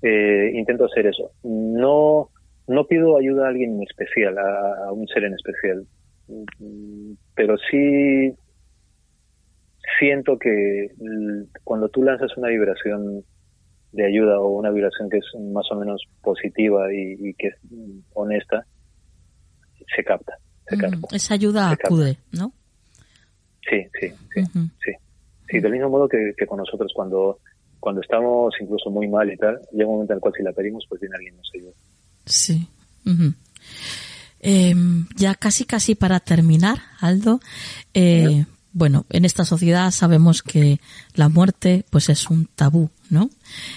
eh, intento hacer eso. No, no pido ayuda a alguien en especial, a, a un ser en especial, pero sí siento que cuando tú lanzas una vibración de ayuda o una vibración que es más o menos positiva y, que es honesta, se capta. Se capta. Esa ayuda acude, ¿no? Sí, sí, sí, sí. Sí, del mismo modo que, con nosotros cuando, cuando estamos incluso muy mal y tal, llega un momento en el cual si la pedimos, pues viene alguien nos ayuda. Sí. Em, ya casi casi para terminar, Aldo, eh, bueno, en esta sociedad sabemos que la muerte pues es un tabú, ¿no?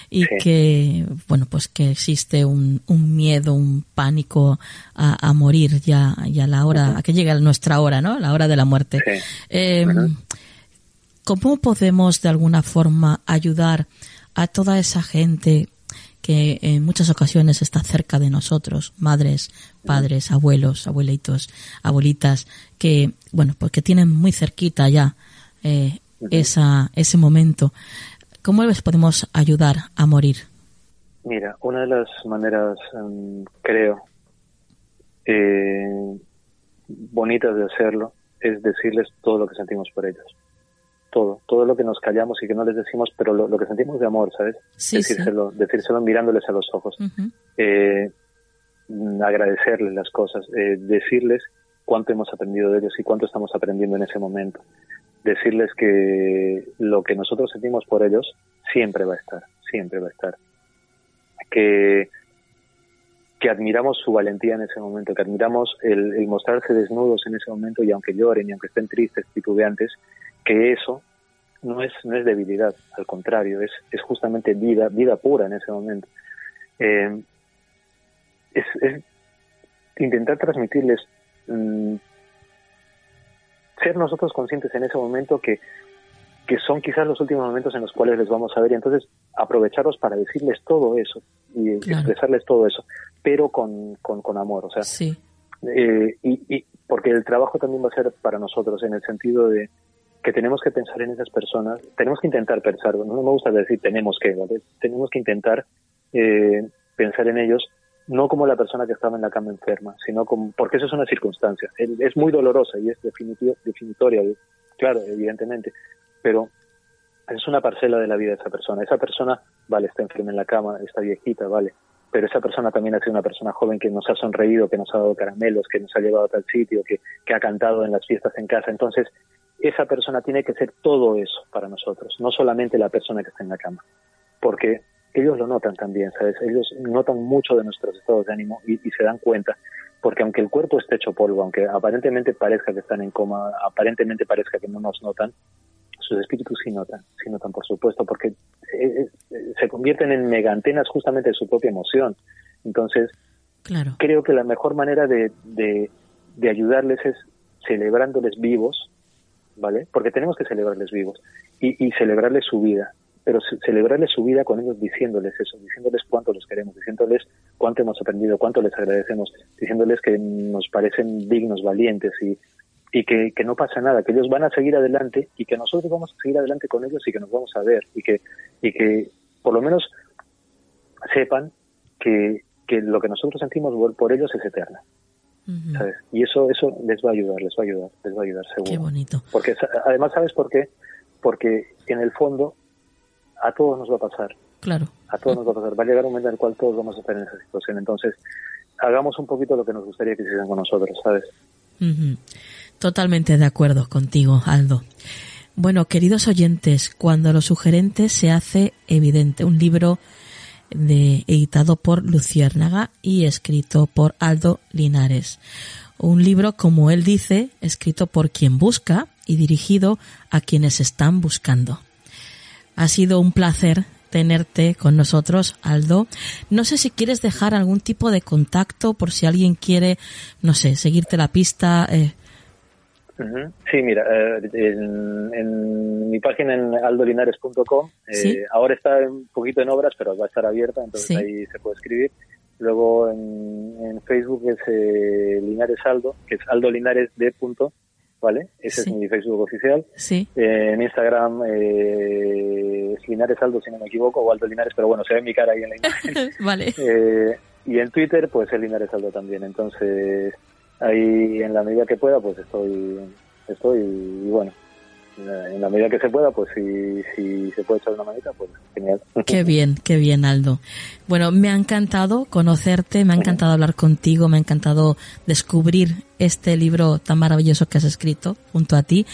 Y que, bueno, pues que existe un, un miedo, un pánico a, morir ya, ya a la hora, a que llegue nuestra hora, ¿no? La hora de la muerte. Em, ¿Cómo podemos de alguna forma ayudar a toda esa gente que en muchas ocasiones está cerca de nosotros, madres, padres, abuelos, abuelitos, abuelitas, que, bueno, pues que tienen muy cerquita ya eh, esa, ese momento. ¿Cómo les podemos ayudar a morir? Mira, una de las maneras, em, creo, eh, bonitas de hacerlo es decirles todo lo que sentimos por ellos todo, todo lo que nos callamos y que no les decimos, pero lo, que sentimos de amor, ¿sabes? decírselo, decírselo mirándoles a los ojos, eh, agradecerles las cosas, eh, decirles cuánto hemos aprendido de ellos y cuánto estamos aprendiendo en ese momento, decirles que lo que nosotros sentimos por ellos siempre va a estar, siempre va a estar, que que admiramos su valentía en ese momento, que admiramos el, el, mostrarse desnudos en ese momento y aunque lloren y aunque estén tristes, titubeantes, que eso no es, no es debilidad, al contrario, es, es justamente vida, vida pura en ese momento. Eh, es, intentar transmitirles, mm, ser nosotros conscientes en ese momento que, que son quizás los últimos momentos en los cuales les vamos a ver y entonces aprovecharlos para decirles todo eso y expresarles todo eso, pero con, con, amor, o sea, sí. Eh, y, y porque el trabajo también va a ser para nosotros en el sentido de que tenemos que pensar en esas personas, tenemos que intentar pensar, no me gusta decir tenemos que, tenemos que intentar eh, pensar en ellos no como la persona que estaba en la cama enferma, sino como, porque eso es una circunstancia, es muy dolorosa y es definitoria, claro, evidentemente, pero es una parcela de la vida de esa persona. Esa persona, vale, está enferma en la cama, está viejita, vale, pero esa persona también ha sido una persona joven que nos ha sonreído, que nos ha dado caramelos, que nos ha llevado a tal sitio, que, que ha cantado en las fiestas en casa. Entonces, esa persona tiene que ser todo eso para nosotros, no solamente la persona que está en la cama, porque ellos lo notan también, ¿sabes? Ellos notan mucho de nuestros estados de ánimo y, se dan cuenta, porque aunque el cuerpo esté hecho polvo, aunque aparentemente parezca que están en coma, aparentemente parezca que no nos notan, sus espíritus sí notan, sí notan, por supuesto, porque eh, eh, se convierten en megantenas justamente de su propia emoción. Entonces, claro. creo que la mejor manera de, de, de ayudarles es celebrándoles vivos, ¿vale? Porque tenemos que celebrarles vivos y, y celebrarles su vida, pero celebrarles su vida con ellos diciéndoles eso, diciéndoles cuánto los queremos, diciéndoles cuánto hemos aprendido, cuánto les agradecemos, diciéndoles que nos parecen dignos, valientes y, y que, que, no pasa nada, que ellos van a seguir adelante y que nosotros vamos a seguir adelante con ellos y que nos vamos a ver y que, y que por lo menos sepan que, que lo que nosotros sentimos por ellos es eterno. Y eso, eso les va a ayudar, les va a ayudar, les va a ayudar seguro. Qué bonito. Porque además, ¿sabes por qué? Porque en el fondo a todos nos va a pasar. Claro. A todos nos va a pasar. Va a llegar un momento en el cual todos vamos a estar en esa situación. Entonces, hagamos un poquito lo que nos gustaría que hicieran con nosotros, ¿sabes? Totalmente de acuerdo contigo, Aldo. Bueno, queridos oyentes, cuando lo sugerente se hace evidente, un libro de, editado por Luciérnaga y escrito por Aldo Linares. Un libro, como él dice, escrito por quien busca y dirigido a quienes están buscando. Ha sido un placer tenerte con nosotros, Aldo. No sé si quieres dejar algún tipo de contacto por si alguien quiere, no sé, seguirte la pista. Eh. Sí, mira, eh, en, mi página en aldolinares.com, eh, ahora está un poquito en obras, pero va a estar abierta, entonces ahí se puede escribir. Luego en, Facebook es Linares Aldo, que es Aldo Linares de punto, ¿vale? Ese es mi Facebook oficial. Sí. en Instagram eh, es Linares Aldo, si no me equivoco, o Aldo Linares, pero bueno, se ve mi cara ahí en la imagen. vale. Eh, y en Twitter, pues es Linares Aldo también. Entonces, ahí en la medida que pueda, pues estoy, estoy, y bueno, en la medida que se pueda, pues si, si se puede echar una manita, pues genial. Qué bien, qué bien, Aldo. Bueno, me ha encantado conocerte, me ha encantado hablar contigo, me ha encantado descubrir este libro tan maravilloso que has escrito junto a ti.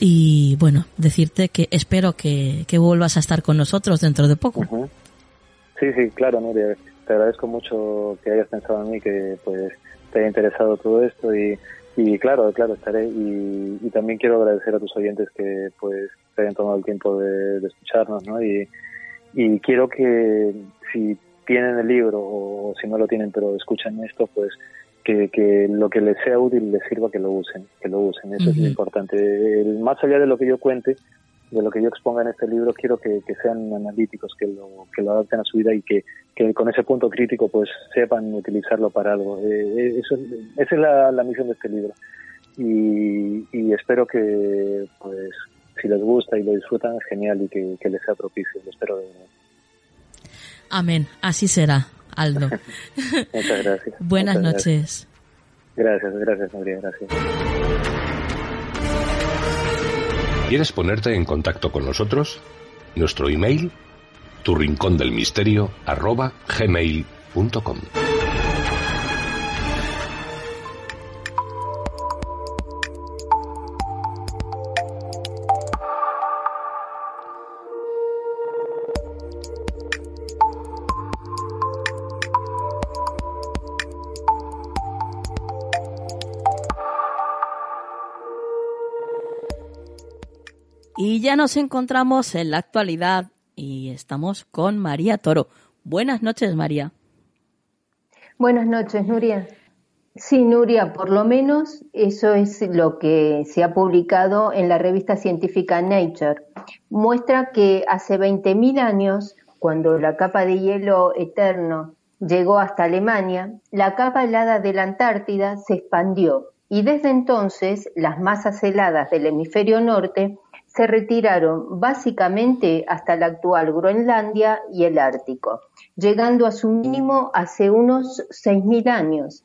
Y bueno, decirte que espero que, que vuelvas a estar con nosotros dentro de poco. Sí, sí, claro, Nuria. Te agradezco mucho que hayas pensado en mí, que pues te haya interesado todo esto y y claro, claro, estaré. Y, también quiero agradecer a tus oyentes que pues se hayan tomado el tiempo de, escucharnos, ¿no? Y, y quiero que si tienen el libro o si no lo tienen pero escuchan esto, pues que, que lo que les sea útil les sirva que lo usen, que lo usen. Eso es lo importante. El, más allá de lo que yo cuente, de lo que yo exponga en este libro, quiero que, sean analíticos, que lo, que lo adapten a su vida y que, con ese punto crítico pues sepan utilizarlo para algo. Eh, eh, eso, esa es la, misión de este libro. Y, espero que, pues, si les gusta y lo disfrutan, es genial y que, les sea propicio. Lo espero de verdad. Amén. Así será, Aldo. Muchas gracias. Buenas noches. Gracias, gracias, María, gracias. ¿Quieres ponerte en contacto con nosotros? Nuestro email, tu rincón del misterio, arroba gmail.com. nos encontramos en la actualidad y estamos con María Toro. Buenas noches, María. Buenas noches, Nuria. Sí, Nuria, por lo menos eso es lo que se ha publicado en la revista científica Nature. Muestra que hace 20.000 años, cuando la capa de hielo eterno llegó hasta Alemania, la capa helada de la Antártida se expandió y desde entonces las masas heladas del hemisferio norte se retiraron básicamente hasta la actual Groenlandia y el Ártico, llegando a su mínimo hace unos 6.000 años.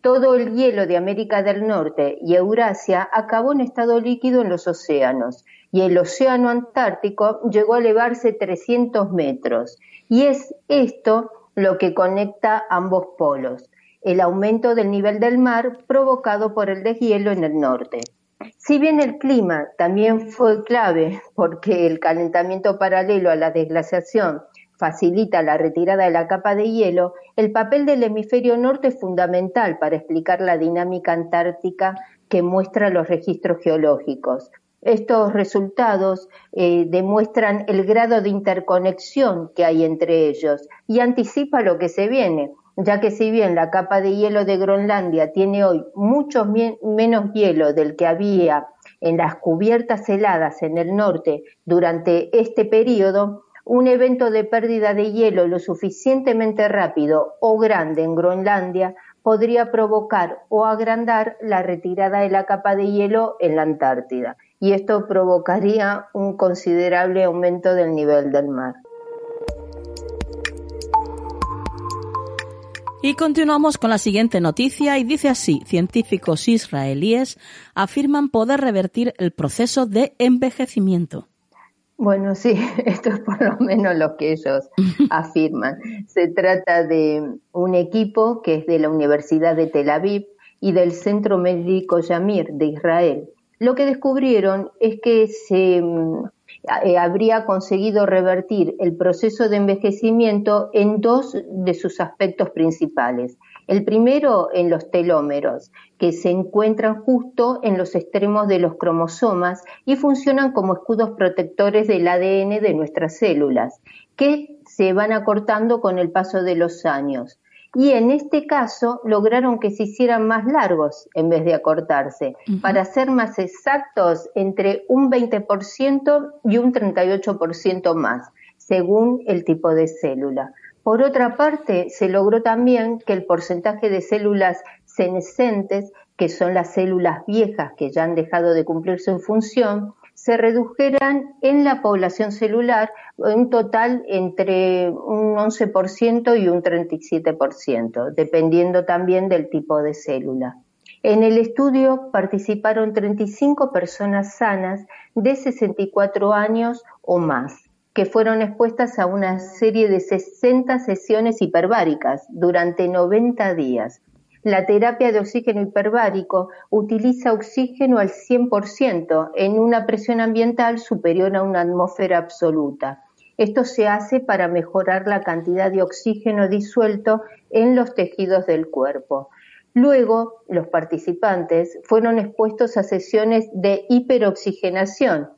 Todo el hielo de América del Norte y Eurasia acabó en estado líquido en los océanos y el océano Antártico llegó a elevarse 300 metros. Y es esto lo que conecta ambos polos, el aumento del nivel del mar provocado por el deshielo en el norte. Si bien el clima también fue clave porque el calentamiento paralelo a la desglaciación facilita la retirada de la capa de hielo, el papel del hemisferio norte es fundamental para explicar la dinámica antártica que muestra los registros geológicos. Estos resultados eh, demuestran el grado de interconexión que hay entre ellos y anticipa lo que se viene, ya que si bien la capa de hielo de Groenlandia tiene hoy mucho menos hielo del que había en las cubiertas heladas en el norte durante este periodo, un evento de pérdida de hielo lo suficientemente rápido o grande en Groenlandia podría provocar o agrandar la retirada de la capa de hielo en la Antártida, y esto provocaría un considerable aumento del nivel del mar. Y continuamos con la siguiente noticia y dice así, científicos israelíes afirman poder revertir el proceso de envejecimiento. Bueno, sí, esto es por lo menos lo que ellos afirman. Se trata de un equipo que es de la Universidad de Tel Aviv y del Centro Médico Yamir de Israel, lo que descubrieron es que se mm, eh, habría conseguido revertir el proceso de envejecimiento en dos de sus aspectos principales. El primero en los telómeros, que se encuentran justo en los extremos de los cromosomas y funcionan como escudos protectores del ADN de nuestras células, que se van acortando con el paso de los años y en este caso lograron que se hicieran más largos en vez de acortarse, para ser más exactos entre un 20% y un 38% más, según el tipo de célula. Por otra parte, se logró también que el porcentaje de células senescentes, que son las células viejas que ya han dejado de cumplir su función, se redujeran en la población celular un total entre un 11% y un 37%, dependiendo también del tipo de célula. En el estudio participaron 35 personas sanas de 64 años o más, que fueron expuestas a una serie de 60 sesiones hiperbáricas durante 90 días, la terapia de oxígeno hiperbárico utiliza oxígeno al 100% en una presión ambiental superior a una atmósfera absoluta. Esto se hace para mejorar la cantidad de oxígeno disuelto en los tejidos del cuerpo. Luego, los participantes fueron expuestos a sesiones de hiperoxigenación,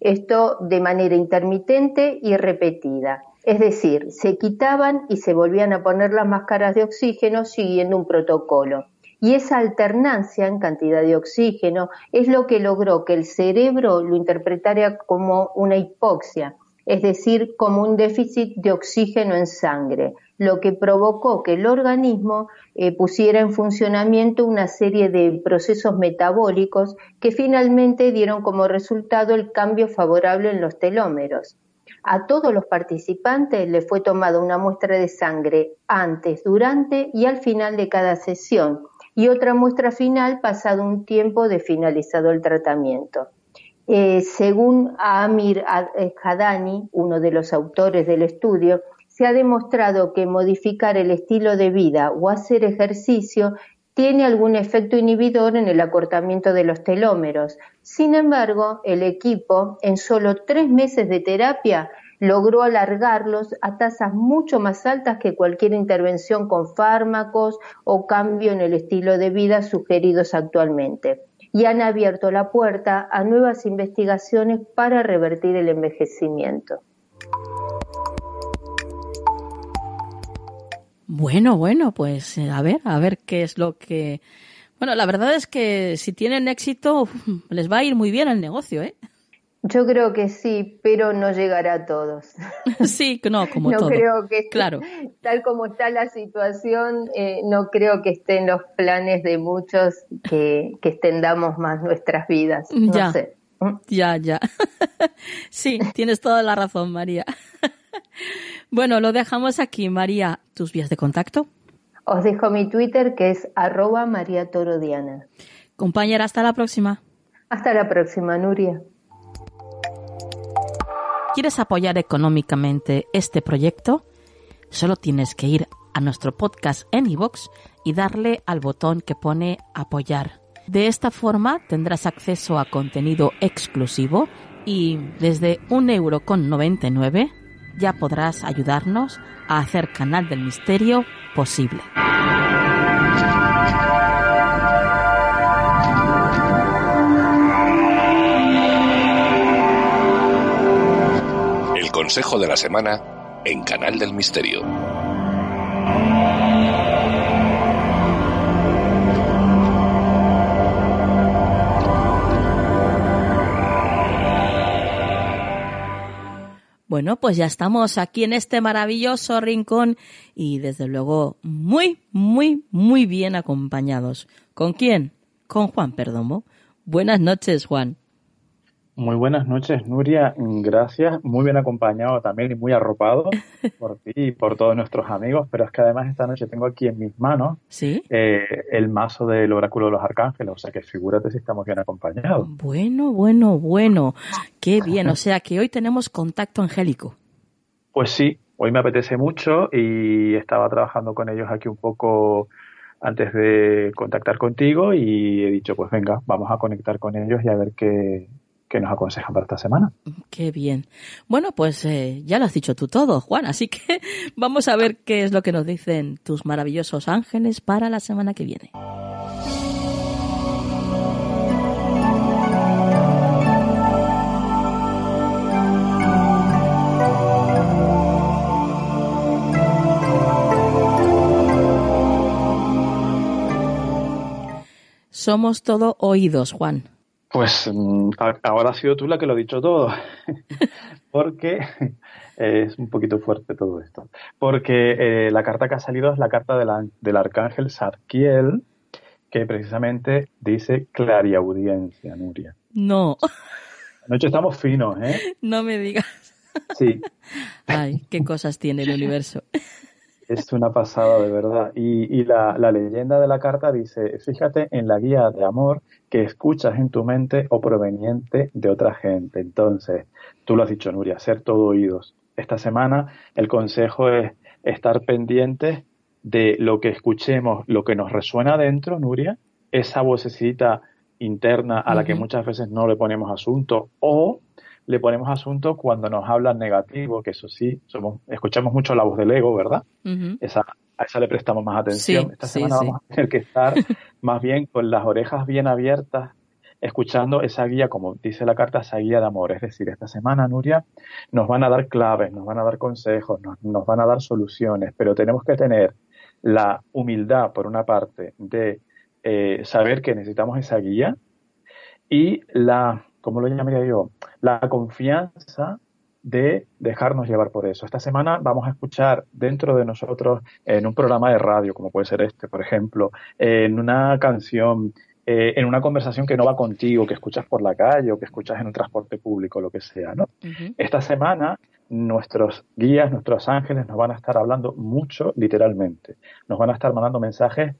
esto de manera intermitente y repetida. Es decir, se quitaban y se volvían a poner las máscaras de oxígeno siguiendo un protocolo. Y esa alternancia en cantidad de oxígeno es lo que logró que el cerebro lo interpretara como una hipoxia, es decir, como un déficit de oxígeno en sangre, lo que provocó que el organismo eh, pusiera en funcionamiento una serie de procesos metabólicos que finalmente dieron como resultado el cambio favorable en los telómeros. A todos los participantes le fue tomada una muestra de sangre antes, durante y al final de cada sesión y otra muestra final pasado un tiempo de finalizado el tratamiento. Eh, según Amir Hadani, uno de los autores del estudio, se ha demostrado que modificar el estilo de vida o hacer ejercicio tiene algún efecto inhibidor en el acortamiento de los telómeros. Sin embargo, el equipo, en solo tres meses de terapia, logró alargarlos a tasas mucho más altas que cualquier intervención con fármacos o cambio en el estilo de vida sugeridos actualmente. Y han abierto la puerta a nuevas investigaciones para revertir el envejecimiento. Bueno, bueno, pues eh, a ver, a ver qué es lo que... Bueno, la verdad es que si tienen éxito, les va a ir muy bien el negocio, ¿eh? Yo creo que sí, pero no llegará a todos. Sí, no, como no creo que claro. tal como está la situación, eh, no creo que esté en los planes de muchos que, que extendamos más nuestras vidas. No ya, sé. ya, ya. Sí, tienes toda la razón, María. Bueno, lo dejamos aquí. María, ¿tus vías de contacto? Os dejo mi Twitter que es arroba María Torodiana. Compañera, hasta la próxima. Hasta la próxima, Nuria. ¿Quieres apoyar económicamente este proyecto? Solo tienes que ir a nuestro podcast en iVoox y darle al botón que pone apoyar. De esta forma tendrás acceso a contenido exclusivo y desde un euro con 99 ya podrás ayudarnos a hacer Canal del Misterio posible. El consejo de la semana en Canal del Misterio. Bueno, pues ya estamos aquí en este maravilloso rincón y desde luego muy, muy, muy bien acompañados. ¿Con quién? Con Juan Perdomo. Buenas noches, Juan. Muy buenas noches, Nuria. Gracias. Muy bien acompañado también y muy arropado por ti y por todos nuestros amigos. Pero es que además esta noche tengo aquí en mis manos ¿Sí? eh, el mazo del oráculo de los arcángeles. O sea que figúrate si estamos bien acompañados. Bueno, bueno, bueno. Qué bien. O sea que hoy tenemos contacto angélico. Pues sí, hoy me apetece mucho y estaba trabajando con ellos aquí un poco antes de contactar contigo y he dicho, pues venga, vamos a conectar con ellos y a ver qué, qué nos aconsejan para esta semana. Qué bien. Bueno, pues eh, ya lo has dicho tú todo, Juan, así que vamos a ver qué es lo que nos dicen tus maravillosos ángeles para la semana que viene. Somos todo oídos, Juan. Pues mm, ahora has sido tú la que lo ha dicho todo, porque es un poquito fuerte todo esto, porque eh, la carta que ha salido es la carta del arcángel Sarkiel, que precisamente dice clariaudiencia, Nuria. No. Anoche estamos finos, ¿eh? No me digas. Sí. Ay, qué cosas tiene el universo. Es una pasada, de verdad. Y, la, leyenda de la carta dice, fíjate en la guía de amor que escuchas en tu mente o proveniente de otra gente. Entonces, tú lo has dicho, Nuria, ser todo oídos. Esta semana el consejo es estar pendientes de lo que escuchemos, lo que nos resuena dentro, Nuria, esa vocecita interna a la que muchas veces no le ponemos asunto o le ponemos asunto cuando nos hablan negativo, que eso sí, somos, escuchamos mucho la voz del ego, ¿verdad? esa, a esa le prestamos más atención. Esta semana vamos a tener que estar más bien con las orejas bien abiertas, escuchando esa guía, como dice la carta, esa guía de amor. Es decir, esta semana, Nuria, nos van a dar claves, nos van a dar consejos, nos, van a dar soluciones, pero tenemos que tener la humildad, por una parte, de eh, saber que necesitamos esa guía y la ¿cómo lo llamaría yo? La confianza de dejarnos llevar por eso. Esta semana vamos a escuchar dentro de nosotros en un programa de radio, como puede ser este, por ejemplo, en una canción, eh, en una conversación que no va contigo, que escuchas por la calle o que escuchas en un transporte público, lo que sea, ¿no? Esta semana nuestros guías, nuestros ángeles nos van a estar hablando mucho, literalmente. Nos van a estar mandando mensajes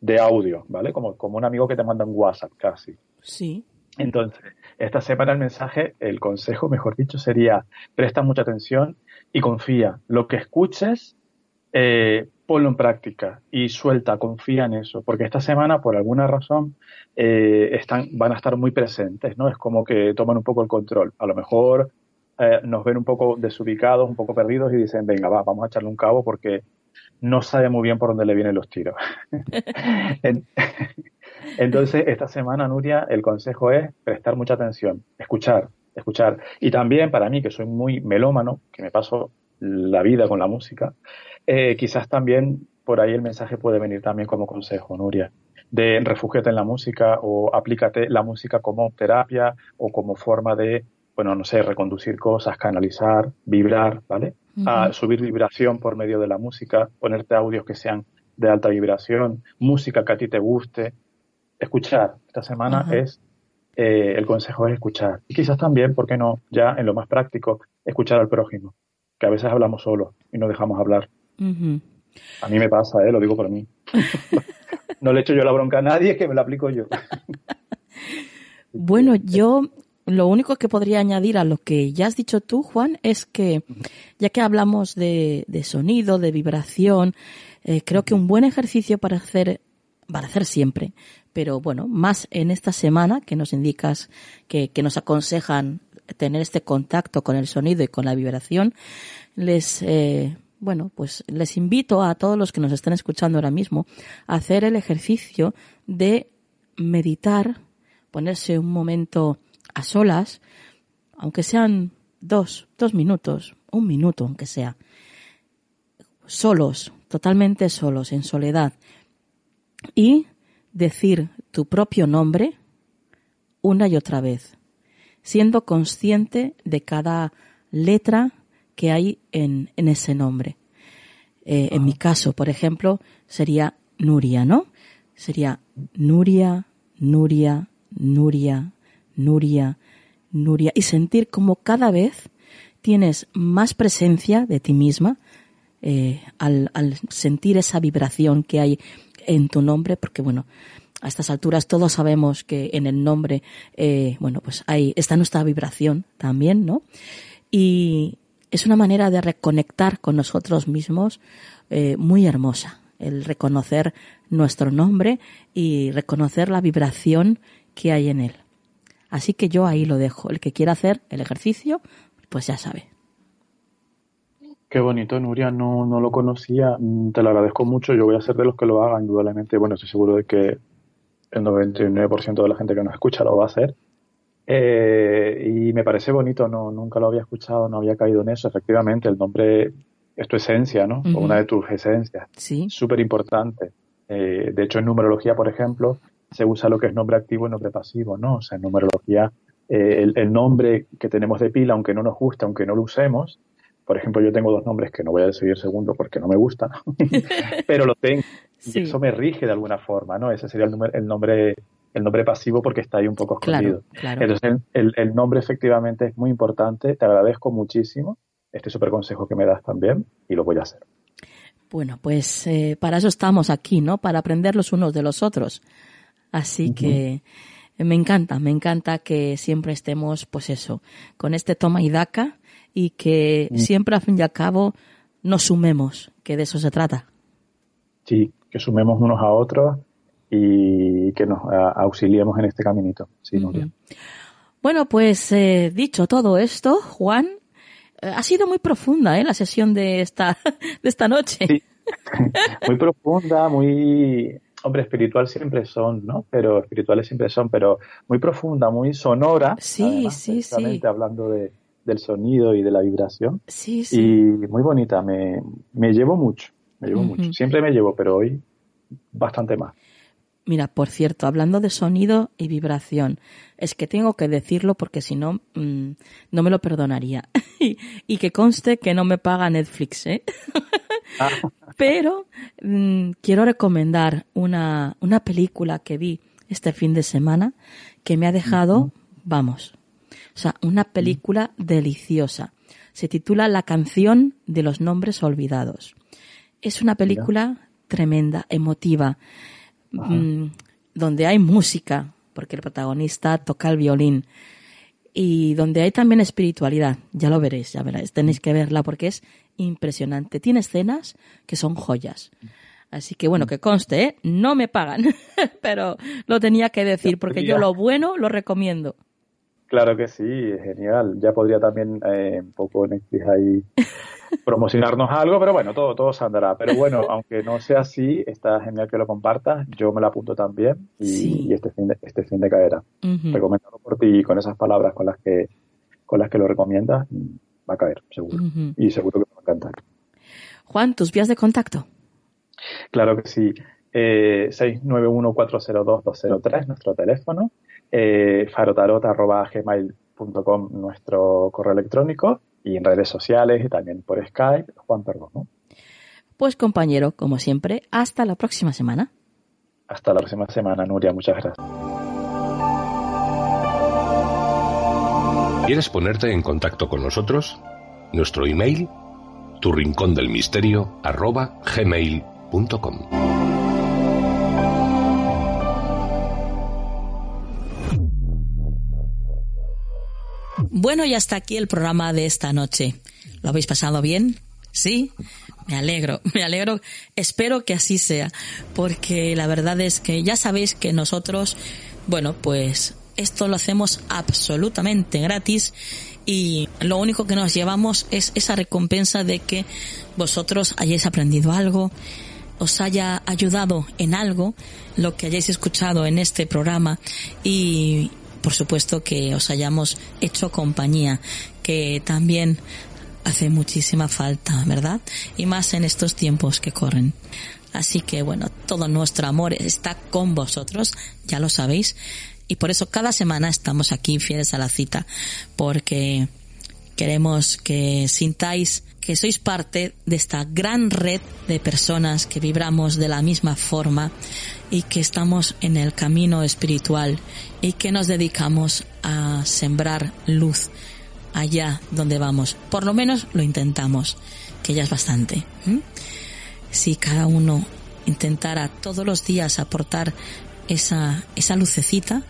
de audio, ¿vale? Como, como un amigo que te manda un WhatsApp casi. Sí. Entonces, esta semana el mensaje, el consejo, mejor dicho, sería presta mucha atención y confía. Lo que escuches, eh, ponlo en práctica y suelta, confía en eso, porque esta semana, por alguna razón, eh, están, van a estar muy presentes, ¿no? Es como que toman un poco el control. A lo mejor eh, nos ven un poco desubicados, un poco perdidos y dicen, venga, va, vamos a echarle un cabo porque no sabe muy bien por dónde le vienen los tiros. Entonces, esta semana, Nuria, el consejo es prestar mucha atención, escuchar, escuchar. Y también para mí, que soy muy melómano, que me paso la vida con la música, eh, quizás también por ahí el mensaje puede venir también como consejo, Nuria, de refúgiate en la música o aplícate la música como terapia o como forma de, bueno, no sé, reconducir cosas, canalizar, vibrar, ¿vale? A subir vibración por medio de la música, ponerte audios que sean de alta vibración, música que a ti te guste, escuchar. Esta semana es, eh, el consejo es escuchar. Y quizás también, ¿por qué no? Ya en lo más práctico, escuchar al prójimo, que a veces hablamos solos y no dejamos hablar. A mí me pasa, ¿eh? lo digo por mí. no le echo yo la bronca a nadie, que me la aplico yo. bueno, yo lo único que podría añadir a lo que ya has dicho tú, Juan, es que ya que hablamos de, sonido, de vibración, eh, creo que un buen ejercicio para hacer, para hacer siempre, pero bueno, más en esta semana que nos indicas que, nos aconsejan tener este contacto con el sonido y con la vibración, les, eh, bueno, pues les invito a todos los que nos están escuchando ahora mismo a hacer el ejercicio de meditar, ponerse un momento a solas, aunque sean dos, dos minutos, un minuto aunque sea, solos, totalmente solos, en soledad, y decir tu propio nombre una y otra vez, siendo consciente de cada letra que hay en, ese nombre. Eh, en mi caso, por ejemplo, sería Nuria, ¿no? Sería Nuria, Nuria, Nuria, Nuria, Nuria. Y sentir como cada vez tienes más presencia de ti misma eh, al, al sentir esa vibración que hay en tu nombre, porque bueno, a estas alturas todos sabemos que en el nombre, eh, bueno, pues ahí está nuestra vibración también, ¿no? Y es una manera de reconectar con nosotros mismos eh, muy hermosa. el reconocer nuestro nombre y reconocer la vibración que hay en él. Así que yo ahí lo dejo. El que quiera hacer el ejercicio, pues ya sabe. Qué bonito, Nuria, no, no lo conocía, mm, te lo agradezco mucho, yo voy a ser de los que lo hagan, indudablemente, bueno, estoy seguro de que el 99% de la gente que nos escucha lo va a hacer. Eh, y me parece bonito, no, nunca lo había escuchado, no había caído en eso, efectivamente, el nombre es tu esencia, ¿no? O una de tus esencias. Sí. Súper importante. Eh, de hecho, en numerología, por ejemplo, se usa lo que es nombre activo y nombre pasivo, ¿no? O sea, en numerología, eh, el, el, nombre que tenemos de pila, aunque no nos guste, aunque no lo usemos, por ejemplo, yo tengo dos nombres que no voy a decidir segundo porque no me gustan, pero lo tengo. Y eso me rige de alguna forma, ¿no? Ese sería el, nombre, el nombre el nombre pasivo porque está ahí un poco escondido. Claro, Entonces, el, el, nombre efectivamente es muy importante. Te agradezco muchísimo este súper consejo que me das también y lo voy a hacer. Bueno, pues eh, para eso estamos aquí, ¿no? Para aprender los unos de los otros. Así uh -huh. que me encanta, me encanta que siempre estemos, pues eso, con este toma y daca y que mm. siempre, al fin y al cabo, nos sumemos, que de eso se trata. Sí, que sumemos unos a otros y que nos auxiliemos en este caminito. Sí, uh -huh. Bueno, pues eh, dicho todo esto, Juan, eh, ha sido muy profunda ¿eh? la sesión de esta, de esta noche. Sí. muy profunda, muy hombre, espiritual siempre son, ¿no? Pero espirituales siempre son, pero muy profunda, muy sonora. Sí, además, sí, sí. Hablando de, del sonido y de la vibración. Sí, sí. Y muy bonita, me, me llevo mucho, me llevo uh -huh. mucho. Siempre me llevo, pero hoy bastante más. Mira, por cierto, hablando de sonido y vibración, es que tengo que decirlo porque si no, mmm, no me lo perdonaría. y, y, que conste que no me paga Netflix, ¿eh? ah. Pero mmm, quiero recomendar una, una película que vi este fin de semana que me ha dejado, uh -huh. vamos, o sea, una película deliciosa. Se titula La canción de los nombres olvidados. Es una película tremenda, emotiva mmm, donde hay música, porque el protagonista toca el violín, y donde hay también espiritualidad. Ya lo veréis, ya veréis. Tenéis que verla porque es impresionante. Tiene escenas que son joyas. Así que bueno, que conste, ¿eh? no me pagan, pero lo tenía que decir porque yo lo bueno lo recomiendo. Claro que sí, genial. Ya podría también eh, un poco Netflix ahí promocionarnos algo, pero bueno, todo, todo se andará. Pero bueno, aunque no sea así, está genial que lo compartas. Yo me lo apunto también y, sí. y este fin de, este fin de caerá. Uh -huh. Recomendado por ti y con esas palabras con las que con las que lo recomiendas, va a caer, seguro. Uh -huh. Y seguro que me va a encantar. Juan, tus vías de contacto. Claro que sí. Eh, 691-402-203, nuestro teléfono. Eh, farotarot.gmail.com, nuestro correo electrónico y en redes sociales y también por Skype, Juan Perdomo. Pues compañero, como siempre, hasta la próxima semana. Hasta la próxima semana, Nuria, muchas gracias. ¿Quieres ponerte en contacto con nosotros? Nuestro email, tu rincón del misterio, arroba gmail.com. Bueno, y hasta aquí el programa de esta noche. ¿Lo habéis pasado bien? ¿Sí? Me alegro, me alegro. Espero que así sea, porque la verdad es que ya sabéis que nosotros, bueno, pues esto lo hacemos absolutamente gratis y lo único que nos llevamos es esa recompensa de que vosotros hayáis aprendido algo, os haya ayudado en algo, lo que hayáis escuchado en este programa y por supuesto que os hayamos hecho compañía, que también hace muchísima falta, ¿verdad? Y más en estos tiempos que corren. Así que bueno, todo nuestro amor está con vosotros, ya lo sabéis, y por eso cada semana estamos aquí fieles a la cita, porque queremos que sintáis que sois parte de esta gran red de personas que vibramos de la misma forma y que estamos en el camino espiritual y que nos dedicamos a sembrar luz allá donde vamos. Por lo menos lo intentamos, que ya es bastante. Si cada uno intentara todos los días aportar esa, esa lucecita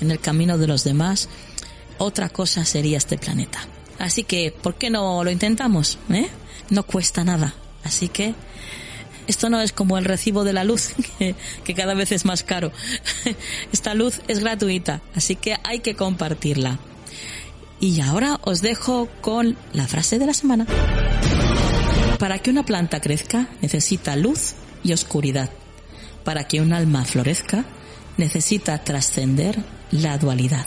en el camino de los demás, otra cosa sería este planeta. Así que, ¿por qué no lo intentamos? ¿Eh? No cuesta nada. Así que Esto no es como el recibo de la luz, que, que cada vez es más caro. Esta luz es gratuita, así que hay que compartirla. Y ahora os dejo con la frase de la semana. Para que una planta crezca necesita luz y oscuridad. Para que un alma florezca necesita trascender la dualidad.